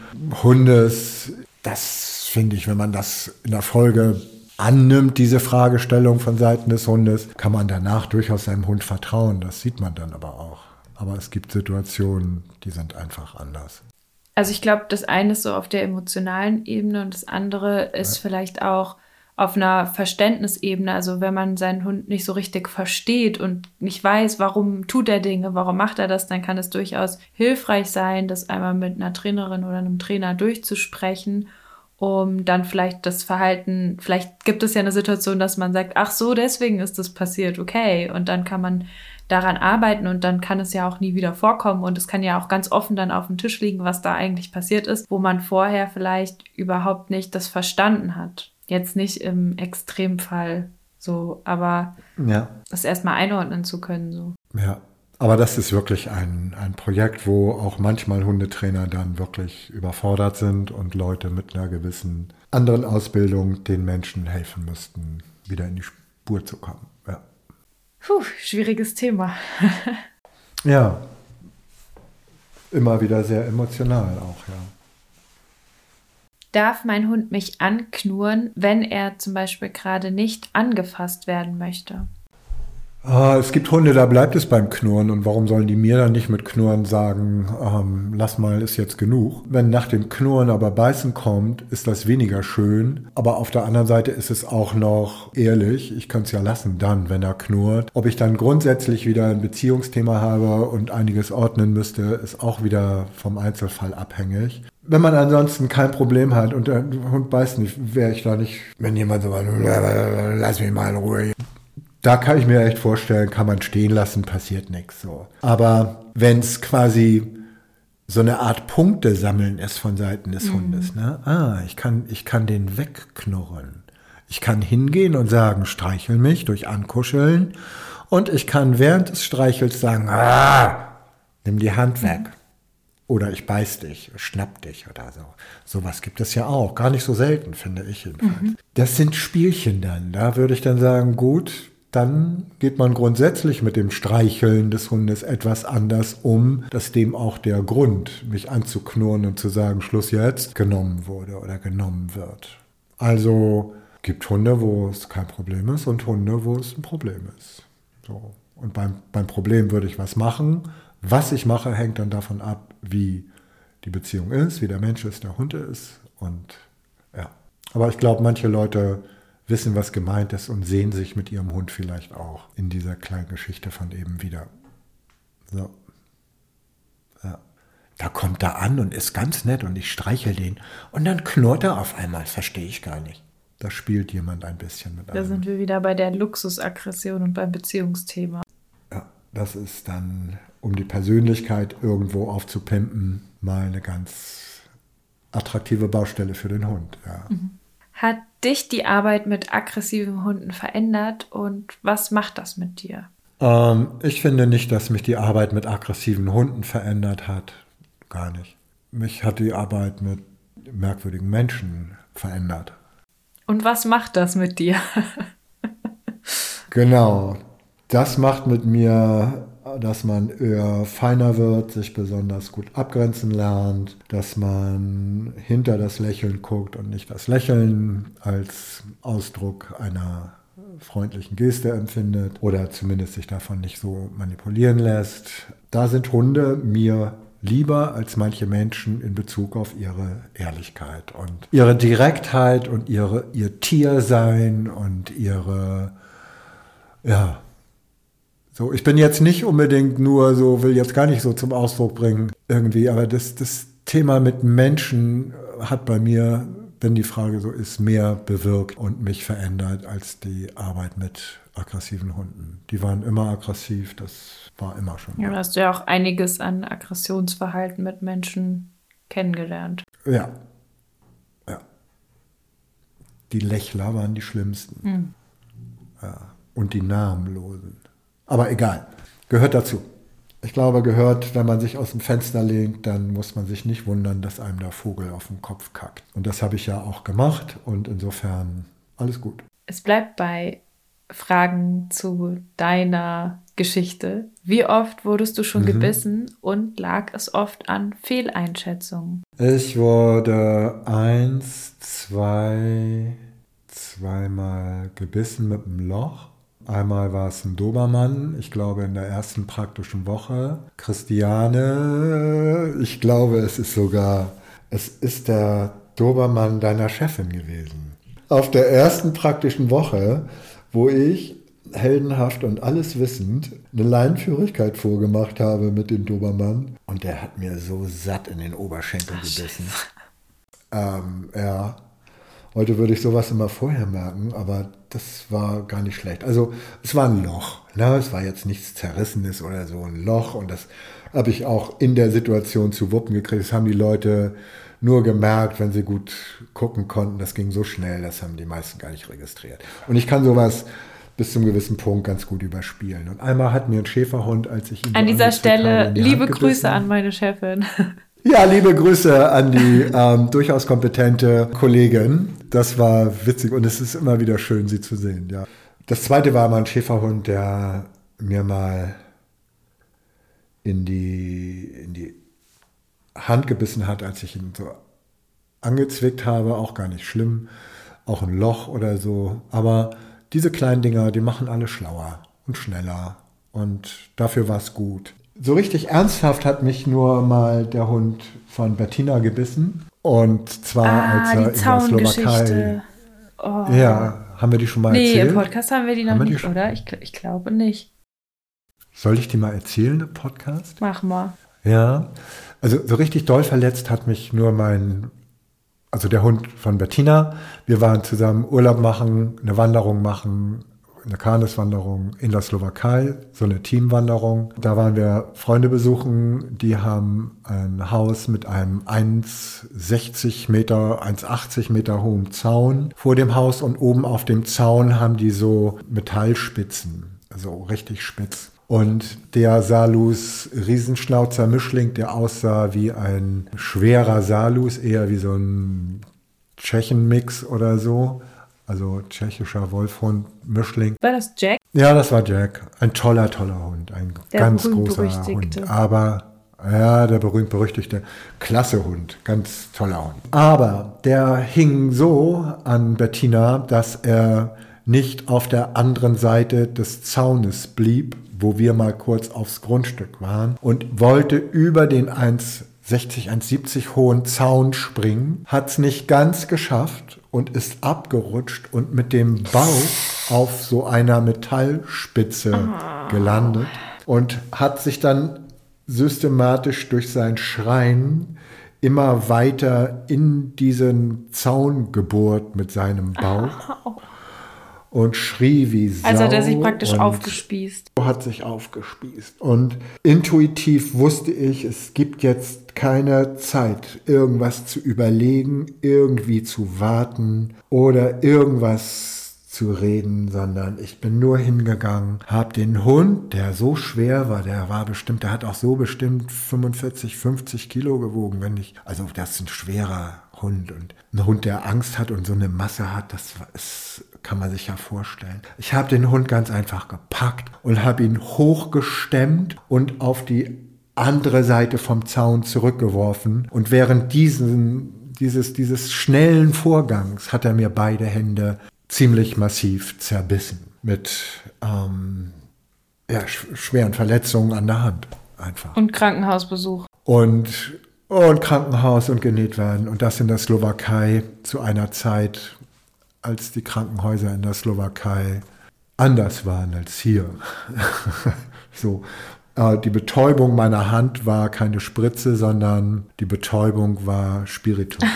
Hundes, das finde ich, wenn man das in der Folge annimmt, diese Fragestellung von Seiten des Hundes, kann man danach durchaus seinem Hund vertrauen. Das sieht man dann aber auch. Aber es gibt Situationen, die sind einfach anders also ich glaube, das eine ist so auf der emotionalen Ebene und das andere ist ja. vielleicht auch auf einer Verständnisebene. Also wenn man seinen Hund nicht so richtig versteht und nicht weiß, warum tut er Dinge, warum macht er das, dann kann es durchaus hilfreich sein, das einmal mit einer Trainerin oder einem Trainer durchzusprechen, um dann vielleicht das Verhalten, vielleicht gibt es ja eine Situation, dass man sagt, ach so, deswegen ist das passiert, okay. Und dann kann man daran arbeiten und dann kann es ja auch nie wieder vorkommen und es kann ja auch ganz offen dann auf dem Tisch liegen, was da eigentlich passiert ist, wo man vorher vielleicht überhaupt nicht das verstanden hat. Jetzt nicht im Extremfall so, aber ja. das erstmal einordnen zu können. So. Ja, aber das ist wirklich ein, ein Projekt, wo auch manchmal Hundetrainer dann wirklich überfordert sind und Leute mit einer gewissen anderen Ausbildung den Menschen helfen müssten, wieder in die Spur zu kommen. Puh, schwieriges Thema. ja. Immer wieder sehr emotional auch, ja. Darf mein Hund mich anknurren, wenn er zum Beispiel gerade nicht angefasst werden möchte? Ah, es gibt Hunde, da bleibt es beim Knurren. Und warum sollen die mir dann nicht mit Knurren sagen, ähm, lass mal, ist jetzt genug? Wenn nach dem Knurren aber Beißen kommt, ist das weniger schön. Aber auf der anderen Seite ist es auch noch ehrlich. Ich kann es ja lassen dann, wenn er knurrt. Ob ich dann grundsätzlich wieder ein Beziehungsthema habe und einiges ordnen müsste, ist auch wieder vom Einzelfall abhängig. Wenn man ansonsten kein Problem hat und der Hund beißt nicht, wäre ich da nicht, wenn jemand so, lass mich mal in Ruhe da kann ich mir echt vorstellen, kann man stehen lassen, passiert nichts so. Aber wenn es quasi so eine Art Punkte sammeln ist von Seiten des mhm. Hundes, ne? Ah, ich kann, ich kann den wegknurren. Ich kann hingehen und sagen, streichel mich durch Ankuscheln. Und ich kann während des Streichels sagen, ah, nimm die Hand weg. Mhm. Oder ich beiß dich, schnapp dich oder so. Sowas gibt es ja auch. Gar nicht so selten, finde ich jedenfalls. Mhm. Das sind Spielchen dann. Da würde ich dann sagen, gut, dann geht man grundsätzlich mit dem Streicheln des Hundes etwas anders um, dass dem auch der Grund, mich anzuknurren und zu sagen, Schluss jetzt, genommen wurde oder genommen wird. Also gibt Hunde, wo es kein Problem ist und Hunde, wo es ein Problem ist. So. Und beim, beim Problem würde ich was machen. Was ich mache, hängt dann davon ab, wie die Beziehung ist, wie der Mensch ist, der Hund ist. Und ja. Aber ich glaube, manche Leute wissen, was gemeint ist und sehen sich mit ihrem Hund vielleicht auch in dieser kleinen Geschichte von eben wieder. So. Ja. Da kommt er an und ist ganz nett und ich streichel den und dann knurrt er auf einmal, verstehe ich gar nicht. Da spielt jemand ein bisschen mit Da einem. sind wir wieder bei der Luxusaggression und beim Beziehungsthema. Ja, das ist dann, um die Persönlichkeit irgendwo aufzupimpen, mal eine ganz attraktive Baustelle für den Hund. Ja. Mhm. Hat dich die Arbeit mit aggressiven Hunden verändert und was macht das mit dir? Ähm, ich finde nicht, dass mich die Arbeit mit aggressiven Hunden verändert hat. Gar nicht. Mich hat die Arbeit mit merkwürdigen Menschen verändert. Und was macht das mit dir? genau. Das macht mit mir dass man eher feiner wird, sich besonders gut abgrenzen lernt, dass man hinter das Lächeln guckt und nicht das Lächeln als Ausdruck einer freundlichen Geste empfindet oder zumindest sich davon nicht so manipulieren lässt. Da sind Hunde mir lieber als manche Menschen in Bezug auf ihre Ehrlichkeit und ihre Direktheit und ihre, ihr Tiersein und ihre, ja, so, ich bin jetzt nicht unbedingt nur so, will jetzt gar nicht so zum Ausdruck bringen irgendwie, aber das, das Thema mit Menschen hat bei mir, wenn die Frage so ist, mehr bewirkt und mich verändert als die Arbeit mit aggressiven Hunden. Die waren immer aggressiv, das war immer schon. Ja, da hast du ja auch einiges an Aggressionsverhalten mit Menschen kennengelernt. Ja. Ja. Die Lächler waren die schlimmsten. Mhm. Ja. Und die Namenlosen. Aber egal, gehört dazu. Ich glaube, gehört, wenn man sich aus dem Fenster lehnt, dann muss man sich nicht wundern, dass einem der Vogel auf den Kopf kackt. Und das habe ich ja auch gemacht und insofern alles gut. Es bleibt bei Fragen zu deiner Geschichte. Wie oft wurdest du schon mhm. gebissen und lag es oft an Fehleinschätzungen? Ich wurde eins, zwei, zweimal gebissen mit einem Loch. Einmal war es ein Dobermann, ich glaube in der ersten praktischen Woche. Christiane, ich glaube es ist sogar, es ist der Dobermann deiner Chefin gewesen. Auf der ersten praktischen Woche, wo ich heldenhaft und alles wissend eine Leinenführigkeit vorgemacht habe mit dem Dobermann. Und der hat mir so satt in den Oberschenkel gebissen. Ähm, ja, Heute würde ich sowas immer vorher merken, aber das war gar nicht schlecht. Also es war ein Loch. Ne? Es war jetzt nichts Zerrissenes oder so ein Loch. Und das habe ich auch in der Situation zu wuppen gekriegt. Das haben die Leute nur gemerkt, wenn sie gut gucken konnten. Das ging so schnell, das haben die meisten gar nicht registriert. Und ich kann sowas bis zum gewissen Punkt ganz gut überspielen. Und einmal hat mir ein Schäferhund, als ich ihn an dieser Stelle liebe Grüße an meine Chefin. Ja, liebe Grüße an die ähm, durchaus kompetente Kollegin. Das war witzig und es ist immer wieder schön, sie zu sehen. Ja. Das zweite war mal ein Schäferhund, der mir mal in die, in die Hand gebissen hat, als ich ihn so angezwickt habe, auch gar nicht schlimm. Auch ein Loch oder so. Aber diese kleinen Dinger, die machen alle schlauer und schneller. Und dafür war es gut. So richtig ernsthaft hat mich nur mal der Hund von Bettina gebissen. Und zwar Ah, als die er in der Slowakei. Oh. Ja, haben wir die schon mal nee, erzählt? im Podcast haben wir die noch Haben die nicht, schon? oder? Ich, ich glaube nicht. Soll ich die mal erzählen im Podcast? Mach mal. Ja, also so richtig doll verletzt hat mich nur mein, also der Hund von Bettina. Wir waren zusammen Urlaub machen, eine Wanderung machen, eine Kaniswanderung in der Slowakei, so eine Teamwanderung. Da waren wir Freunde besuchen, die haben ein Haus mit einem 1,60 Meter, 1,80 Meter hohen Zaun vor dem Haus und oben auf dem Zaun haben die so Metallspitzen, also richtig spitz. Und der Salus Riesenschnauzer Mischling, der aussah wie ein schwerer Salus, eher wie so ein Tschechenmix oder so. Also tschechischer Wolfhund Mischling. War das Jack? Ja, das war Jack. Ein toller, toller Hund. Ein Der ganz großer. Hund. Aber, ja, der berühmt-berüchtigte. Klasse Hund. Ganz toller Hund. Aber der hing so an Bettina, dass er nicht auf der anderen Seite des Zaunes blieb, wo wir mal kurz aufs Grundstück waren und wollte über den 1,60, 1,70 hohen Zaun springen, hat es nicht ganz geschafft und ist abgerutscht und mit dem Bauch auf so einer Metallspitze gelandet und hat sich dann systematisch durch sein Schreien immer weiter in diesen Zaun gebohrt mit seinem Bauch und schrie wie Sau. Also hat er sich praktisch aufgespießt. hat sich aufgespießt. Und intuitiv wusste ich, es gibt jetzt keine Zeit, irgendwas zu überlegen, irgendwie zu warten oder irgendwas zu reden, sondern ich bin nur hingegangen, habe den Hund, der so schwer war, der war bestimmt, der hat auch so bestimmt 45, 50 Kilo gewogen, wenn nicht, also das ist ein schwerer Hund und ein Hund, der Angst hat und so eine Masse hat, das ist, kann man sich ja vorstellen. Ich habe den Hund ganz einfach gepackt und habe ihn hochgestemmt und auf die andere Seite vom Zaun zurückgeworfen. Und während diesen, dieses, dieses schnellen Vorgangs hat er mir beide Hände ziemlich massiv zerbissen. Mit ähm, ja, sch schweren Verletzungen an der Hand. Einfach Und Krankenhausbesuch. und, und Krankenhaus und genäht werden. Und das in der Slowakei zu einer Zeit, als die Krankenhäuser in der Slowakei anders waren als hier. so. Äh, Die Betäubung meiner Hand war keine Spritze, sondern die Betäubung war Spiritus.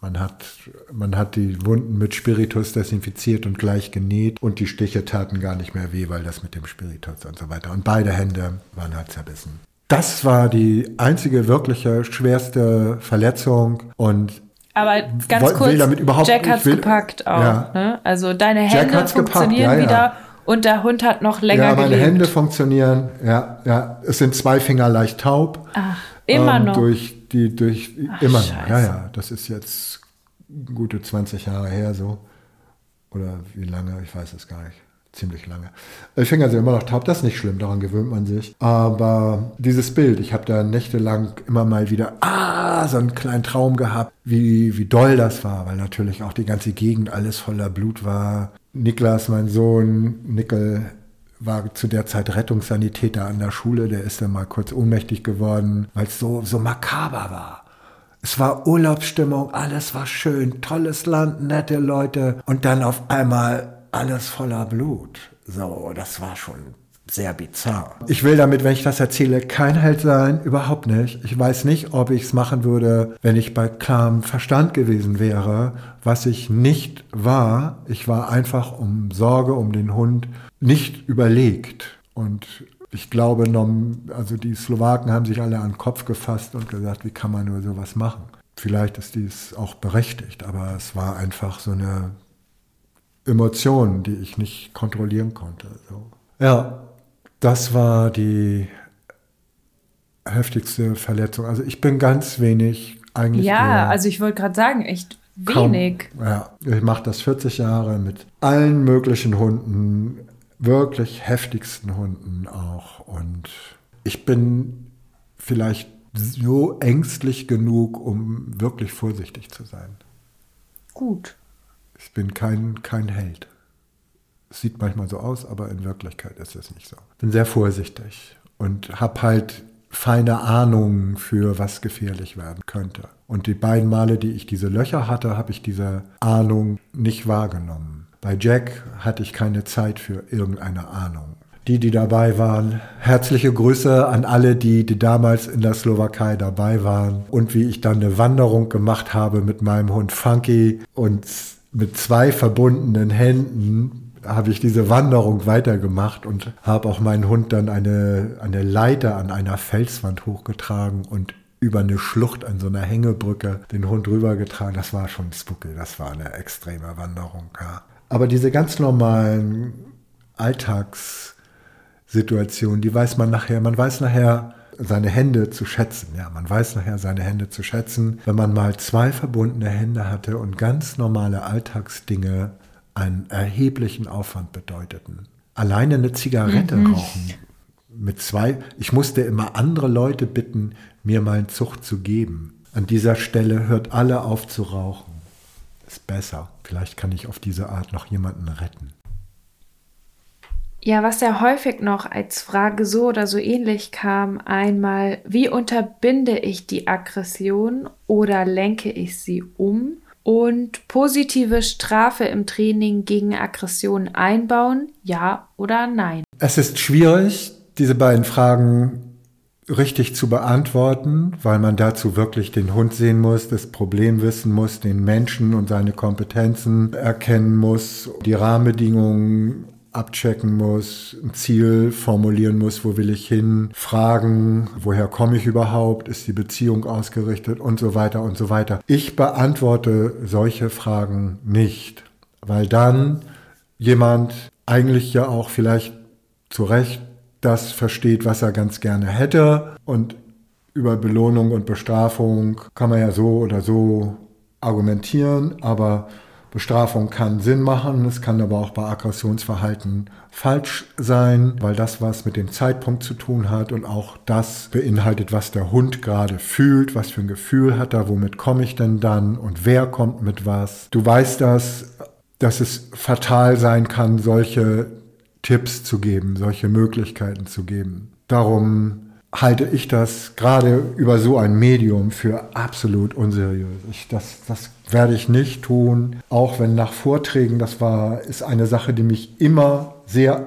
Man hat, man hat die Wunden mit Spiritus desinfiziert und gleich genäht und die Stiche taten gar nicht mehr weh, weil das mit dem Spiritus und so weiter. Und beide Hände waren halt zerbissen. Das war die einzige wirkliche schwerste Verletzung und Aber ganz Woll- will kurz, damit überhaupt- Jack hat's will- gepackt auch. Ja. Ne? Also deine Jack Hände hat's gepackt, funktionieren ja, ja. wieder und der Hund hat noch länger ja, meine gelebt. Hände funktionieren. Ja, ja, es sind zwei Finger leicht taub. Ach, immer ähm, noch. Durch die, durch Ach, immer noch. Ja, Scheiße. ja, das ist jetzt gute 20 Jahre her so. Oder wie lange, ich weiß es gar nicht. Ziemlich lange. Die Finger sind immer noch taub, das ist nicht schlimm, daran gewöhnt man sich. Aber dieses Bild, ich habe da nächtelang immer mal wieder, ah, so einen kleinen Traum gehabt, wie, wie doll das war, weil natürlich auch die ganze Gegend alles voller Blut war. Niklas, mein Sohn, Nickel, war zu der Zeit Rettungssanitäter an der Schule, der ist dann mal kurz ohnmächtig geworden, weil es so, so makaber war. Es war Urlaubsstimmung, alles war schön, tolles Land, nette Leute und dann auf einmal alles voller Blut. So, das war schon sehr bizarr. Ich will damit, wenn ich das erzähle, kein Held sein, überhaupt nicht. Ich weiß nicht, ob ich es machen würde, wenn ich bei klarem Verstand gewesen wäre, was ich nicht war. Ich war einfach um Sorge um den Hund nicht überlegt und ich glaube, also die Slowaken haben sich alle an den Kopf gefasst und gesagt, wie kann man nur sowas machen? Vielleicht ist dies auch berechtigt, aber es war einfach so eine Emotion, die ich nicht kontrollieren konnte. So. Ja, das war die heftigste Verletzung. Also ich bin ganz wenig eigentlich. ja, also ich wollte gerade sagen, echt kaum- wenig. Ja, ich mache das 40 Jahre mit allen möglichen Hunden, wirklich heftigsten Hunden auch. Und ich bin vielleicht so ängstlich genug, um wirklich vorsichtig zu sein. Gut. Bin kein, kein Held. Es sieht manchmal so aus, aber in Wirklichkeit ist es nicht so. Bin sehr vorsichtig und habe halt feine Ahnungen für was gefährlich werden könnte. Und die beiden Male, die ich diese Löcher hatte, habe ich diese Ahnung nicht wahrgenommen. Bei Jack hatte ich keine Zeit für irgendeine Ahnung. Die, die dabei waren, herzliche Grüße an alle, die, die damals in der Slowakei dabei waren. Und wie ich dann eine Wanderung gemacht habe mit meinem Hund Funky und mit zwei verbundenen Händen habe ich diese Wanderung weitergemacht und habe auch meinen Hund dann eine, eine Leiter an einer Felswand hochgetragen und über eine Schlucht an so einer Hängebrücke den Hund rübergetragen. Das war schon spooky, das war eine extreme Wanderung. Ja. Aber diese ganz normalen Alltagssituationen, die weiß man nachher, man weiß nachher, seine Hände zu schätzen. Ja, man weiß nachher seine Hände zu schätzen, wenn man mal zwei verbundene Hände hatte und ganz normale Alltagsdinge einen erheblichen Aufwand bedeuteten. Alleine eine Zigarette mhm. rauchen mit zwei, ich musste immer andere Leute bitten, mir mal einen Zug zu geben. An dieser Stelle hört alle auf zu rauchen. Ist besser. Vielleicht kann ich auf diese Art noch jemanden retten. Ja, was ja häufig noch als Frage so oder so ähnlich kam, einmal, wie unterbinde ich die Aggression oder lenke ich sie um? Und positive Strafe im Training gegen Aggression einbauen, ja oder nein? Es ist schwierig, diese beiden Fragen richtig zu beantworten, weil man dazu wirklich den Hund sehen muss, das Problem wissen muss, den Menschen und seine Kompetenzen erkennen muss, die Rahmenbedingungen abchecken muss, ein Ziel formulieren muss, wo will ich hin, fragen, woher komme ich überhaupt, ist die Beziehung ausgerichtet und so weiter und so weiter. Ich beantworte solche Fragen nicht, weil dann jemand eigentlich ja auch vielleicht zu Recht das versteht, was er ganz gerne hätte und über Belohnung und Bestrafung kann man ja so oder so argumentieren, aber Bestrafung kann Sinn machen, es kann aber auch bei Aggressionsverhalten falsch sein, weil das was mit dem Zeitpunkt zu tun hat und auch das beinhaltet, was der Hund gerade fühlt, was für ein Gefühl hat er, womit komme ich denn dann und wer kommt mit was. Du weißt das, dass es fatal sein kann, solche Tipps zu geben, solche Möglichkeiten zu geben. Darum halte ich das gerade über so ein Medium für absolut unseriös. Ich, das, das werde ich nicht tun, auch wenn nach Vorträgen, das war, ist eine Sache, die mich immer sehr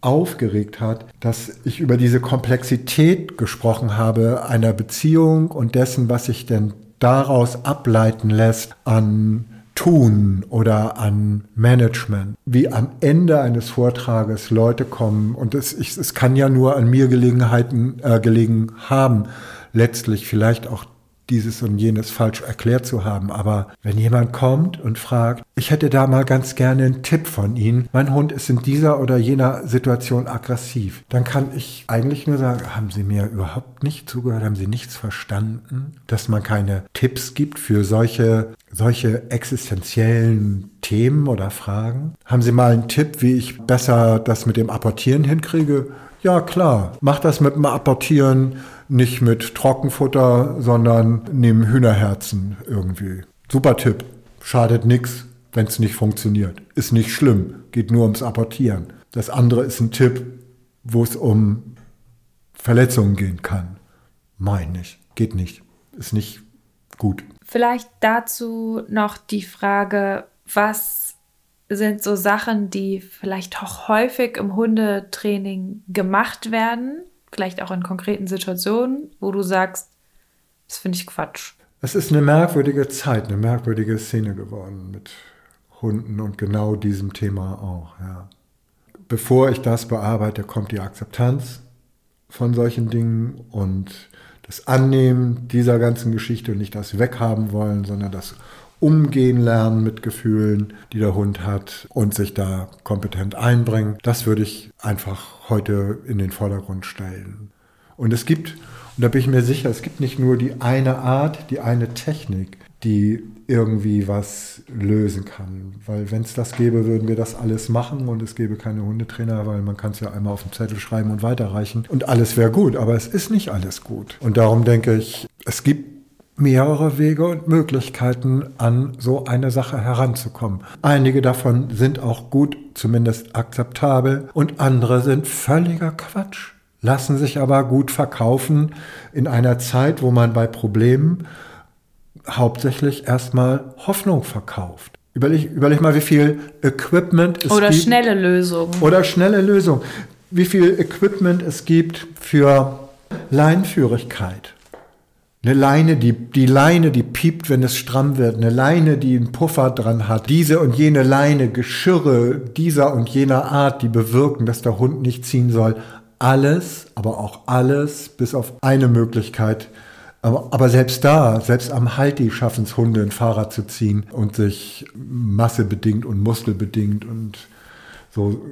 aufgeregt hat, dass ich über diese Komplexität gesprochen habe einer Beziehung und dessen, was sich denn daraus ableiten lässt an Tun oder an Management, wie am Ende eines Vortrages Leute kommen. Und es, ich, es kann ja nur an mir Gelegenheiten äh, gelegen haben, letztlich vielleicht auch dieses und jenes falsch erklärt zu haben. Aber wenn jemand kommt und fragt, ich hätte da mal ganz gerne einen Tipp von Ihnen, mein Hund ist in dieser oder jener Situation aggressiv, dann kann ich eigentlich nur sagen, haben Sie mir überhaupt nicht zugehört, haben Sie nichts verstanden, dass man keine Tipps gibt für solche, solche existenziellen Themen oder Fragen? Haben Sie mal einen Tipp, wie ich besser das mit dem Apportieren hinkriege? Ja, klar. Mach das mit dem Apportieren nicht mit Trockenfutter, sondern nehmen Hühnerherzen irgendwie. Super Tipp. Schadet nichts, wenn es nicht funktioniert. Ist nicht schlimm. Geht nur ums Apportieren. Das andere ist ein Tipp, wo es um Verletzungen gehen kann. Mein nicht. Geht nicht. Ist nicht gut. Vielleicht dazu noch die Frage, was sind so Sachen, die vielleicht auch häufig im Hundetraining gemacht werden, vielleicht auch in konkreten Situationen, wo du sagst, das finde ich Quatsch. Es ist eine merkwürdige Zeit, eine merkwürdige Szene geworden mit Hunden und genau diesem Thema auch. Ja. Bevor ich das bearbeite, kommt die Akzeptanz von solchen Dingen und das Annehmen dieser ganzen Geschichte und nicht das Weghaben wollen, sondern das umgehen lernen mit Gefühlen, die der Hund hat und sich da kompetent einbringen. Das würde ich einfach heute in den Vordergrund stellen. Und es gibt, und da bin ich mir sicher, es gibt nicht nur die eine Art, die eine Technik, die irgendwie was lösen kann. Weil wenn es das gäbe, würden wir das alles machen und es gäbe keine Hundetrainer, weil man kann es ja einmal auf den Zettel schreiben und weiterreichen und alles wäre gut. Aber es ist nicht alles gut. Und darum denke ich, es gibt mehrere Wege und Möglichkeiten, an so eine Sache heranzukommen. Einige davon sind auch gut, zumindest akzeptabel, und andere sind völliger Quatsch, lassen sich aber gut verkaufen in einer Zeit, wo man bei Problemen hauptsächlich erstmal Hoffnung verkauft. Überleg, überleg mal, wie viel Equipment es Oder gibt. Oder schnelle Lösungen. Oder schnelle Lösungen. Wie viel Equipment es gibt für Leinführigkeit eine Leine, die, die Leine, die piept, wenn es stramm wird. Eine Leine, die einen Puffer dran hat. Diese und jene Leine, Geschirre dieser und jener Art, die bewirken, dass der Hund nicht ziehen soll. Alles, aber auch alles, bis auf eine Möglichkeit. Aber, selbst da, selbst am Halti schaffen es Hunde, ein Fahrrad zu ziehen und sich massebedingt und muskelbedingt und so,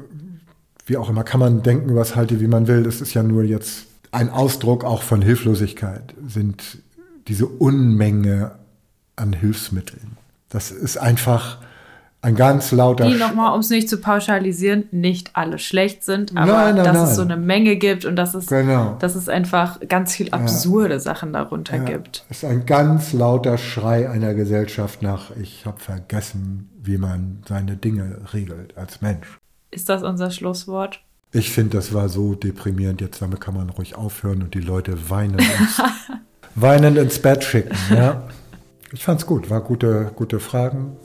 wie auch immer, kann man denken, was Halti, wie man will. Das ist ja nur jetzt ein Ausdruck auch von Hilflosigkeit, sind diese Unmenge an Hilfsmitteln. Das ist einfach ein ganz lauter. Die nochmal, um es nicht zu pauschalisieren, nicht alle schlecht sind, aber nein, nein, dass nein. es so eine Menge gibt und dass es, genau. dass es einfach ganz viel absurde ja. Sachen darunter ja. gibt. Es ist ein ganz lauter Schrei einer Gesellschaft nach, ich habe vergessen, wie man seine Dinge regelt als Mensch. Ist das unser Schlusswort? Ich finde, das war so deprimierend. Jetzt damit kann man ruhig aufhören und die Leute weinen weinend ins Bett schicken. Ja. Ich fand's gut. War gute, gute Fragen,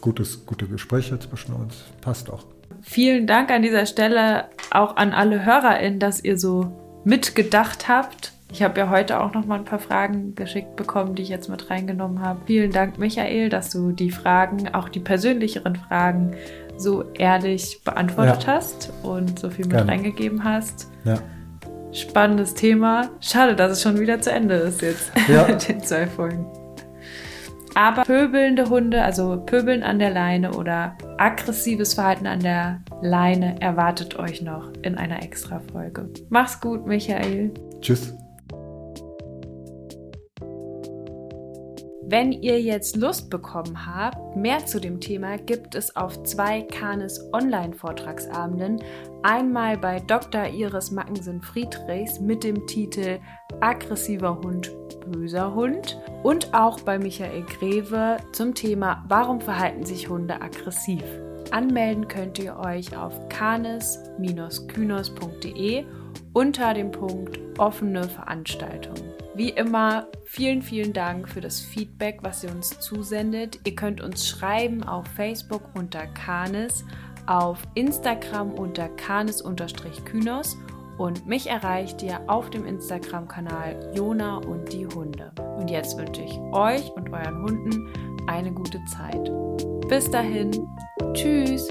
gutes, gute Gespräche zwischen uns. Passt auch. Vielen Dank an dieser Stelle auch an alle HörerInnen, dass ihr so mitgedacht habt. Ich habe ja heute auch noch mal ein paar Fragen geschickt bekommen, die ich jetzt mit reingenommen habe. Vielen Dank, Michael, dass du die Fragen, auch die persönlicheren Fragen, so ehrlich beantwortet ja. hast und so viel mit Gerne. reingegeben hast. Ja. Spannendes Thema. Schade, dass es schon wieder zu Ende ist jetzt ja. mit den zwei Folgen. Aber pöbelnde Hunde, also Pöbeln an der Leine oder aggressives Verhalten an der Leine erwartet euch noch in einer extra Folge. Mach's gut, Michael. Tschüss. Wenn ihr jetzt Lust bekommen habt, mehr zu dem Thema gibt es auf zwei Kanes Online-Vortragsabenden. Einmal bei Dr. Iris Mackensen-Friedrichs mit dem Titel Aggressiver Hund, böser Hund und auch bei Michael Greve zum Thema Warum verhalten sich Hunde aggressiv? Anmelden könnt ihr euch auf kanes-kynos.de unter dem Punkt offene Veranstaltungen. Wie immer, vielen, vielen Dank für das Feedback, was ihr uns zusendet. Ihr könnt uns schreiben auf Facebook unter Kanes, auf Instagram unter Kanes-Kynos und mich erreicht ihr auf dem Instagram-Kanal Jona und die Hunde. Und jetzt wünsche ich euch und euren Hunden eine gute Zeit. Bis dahin, tschüss!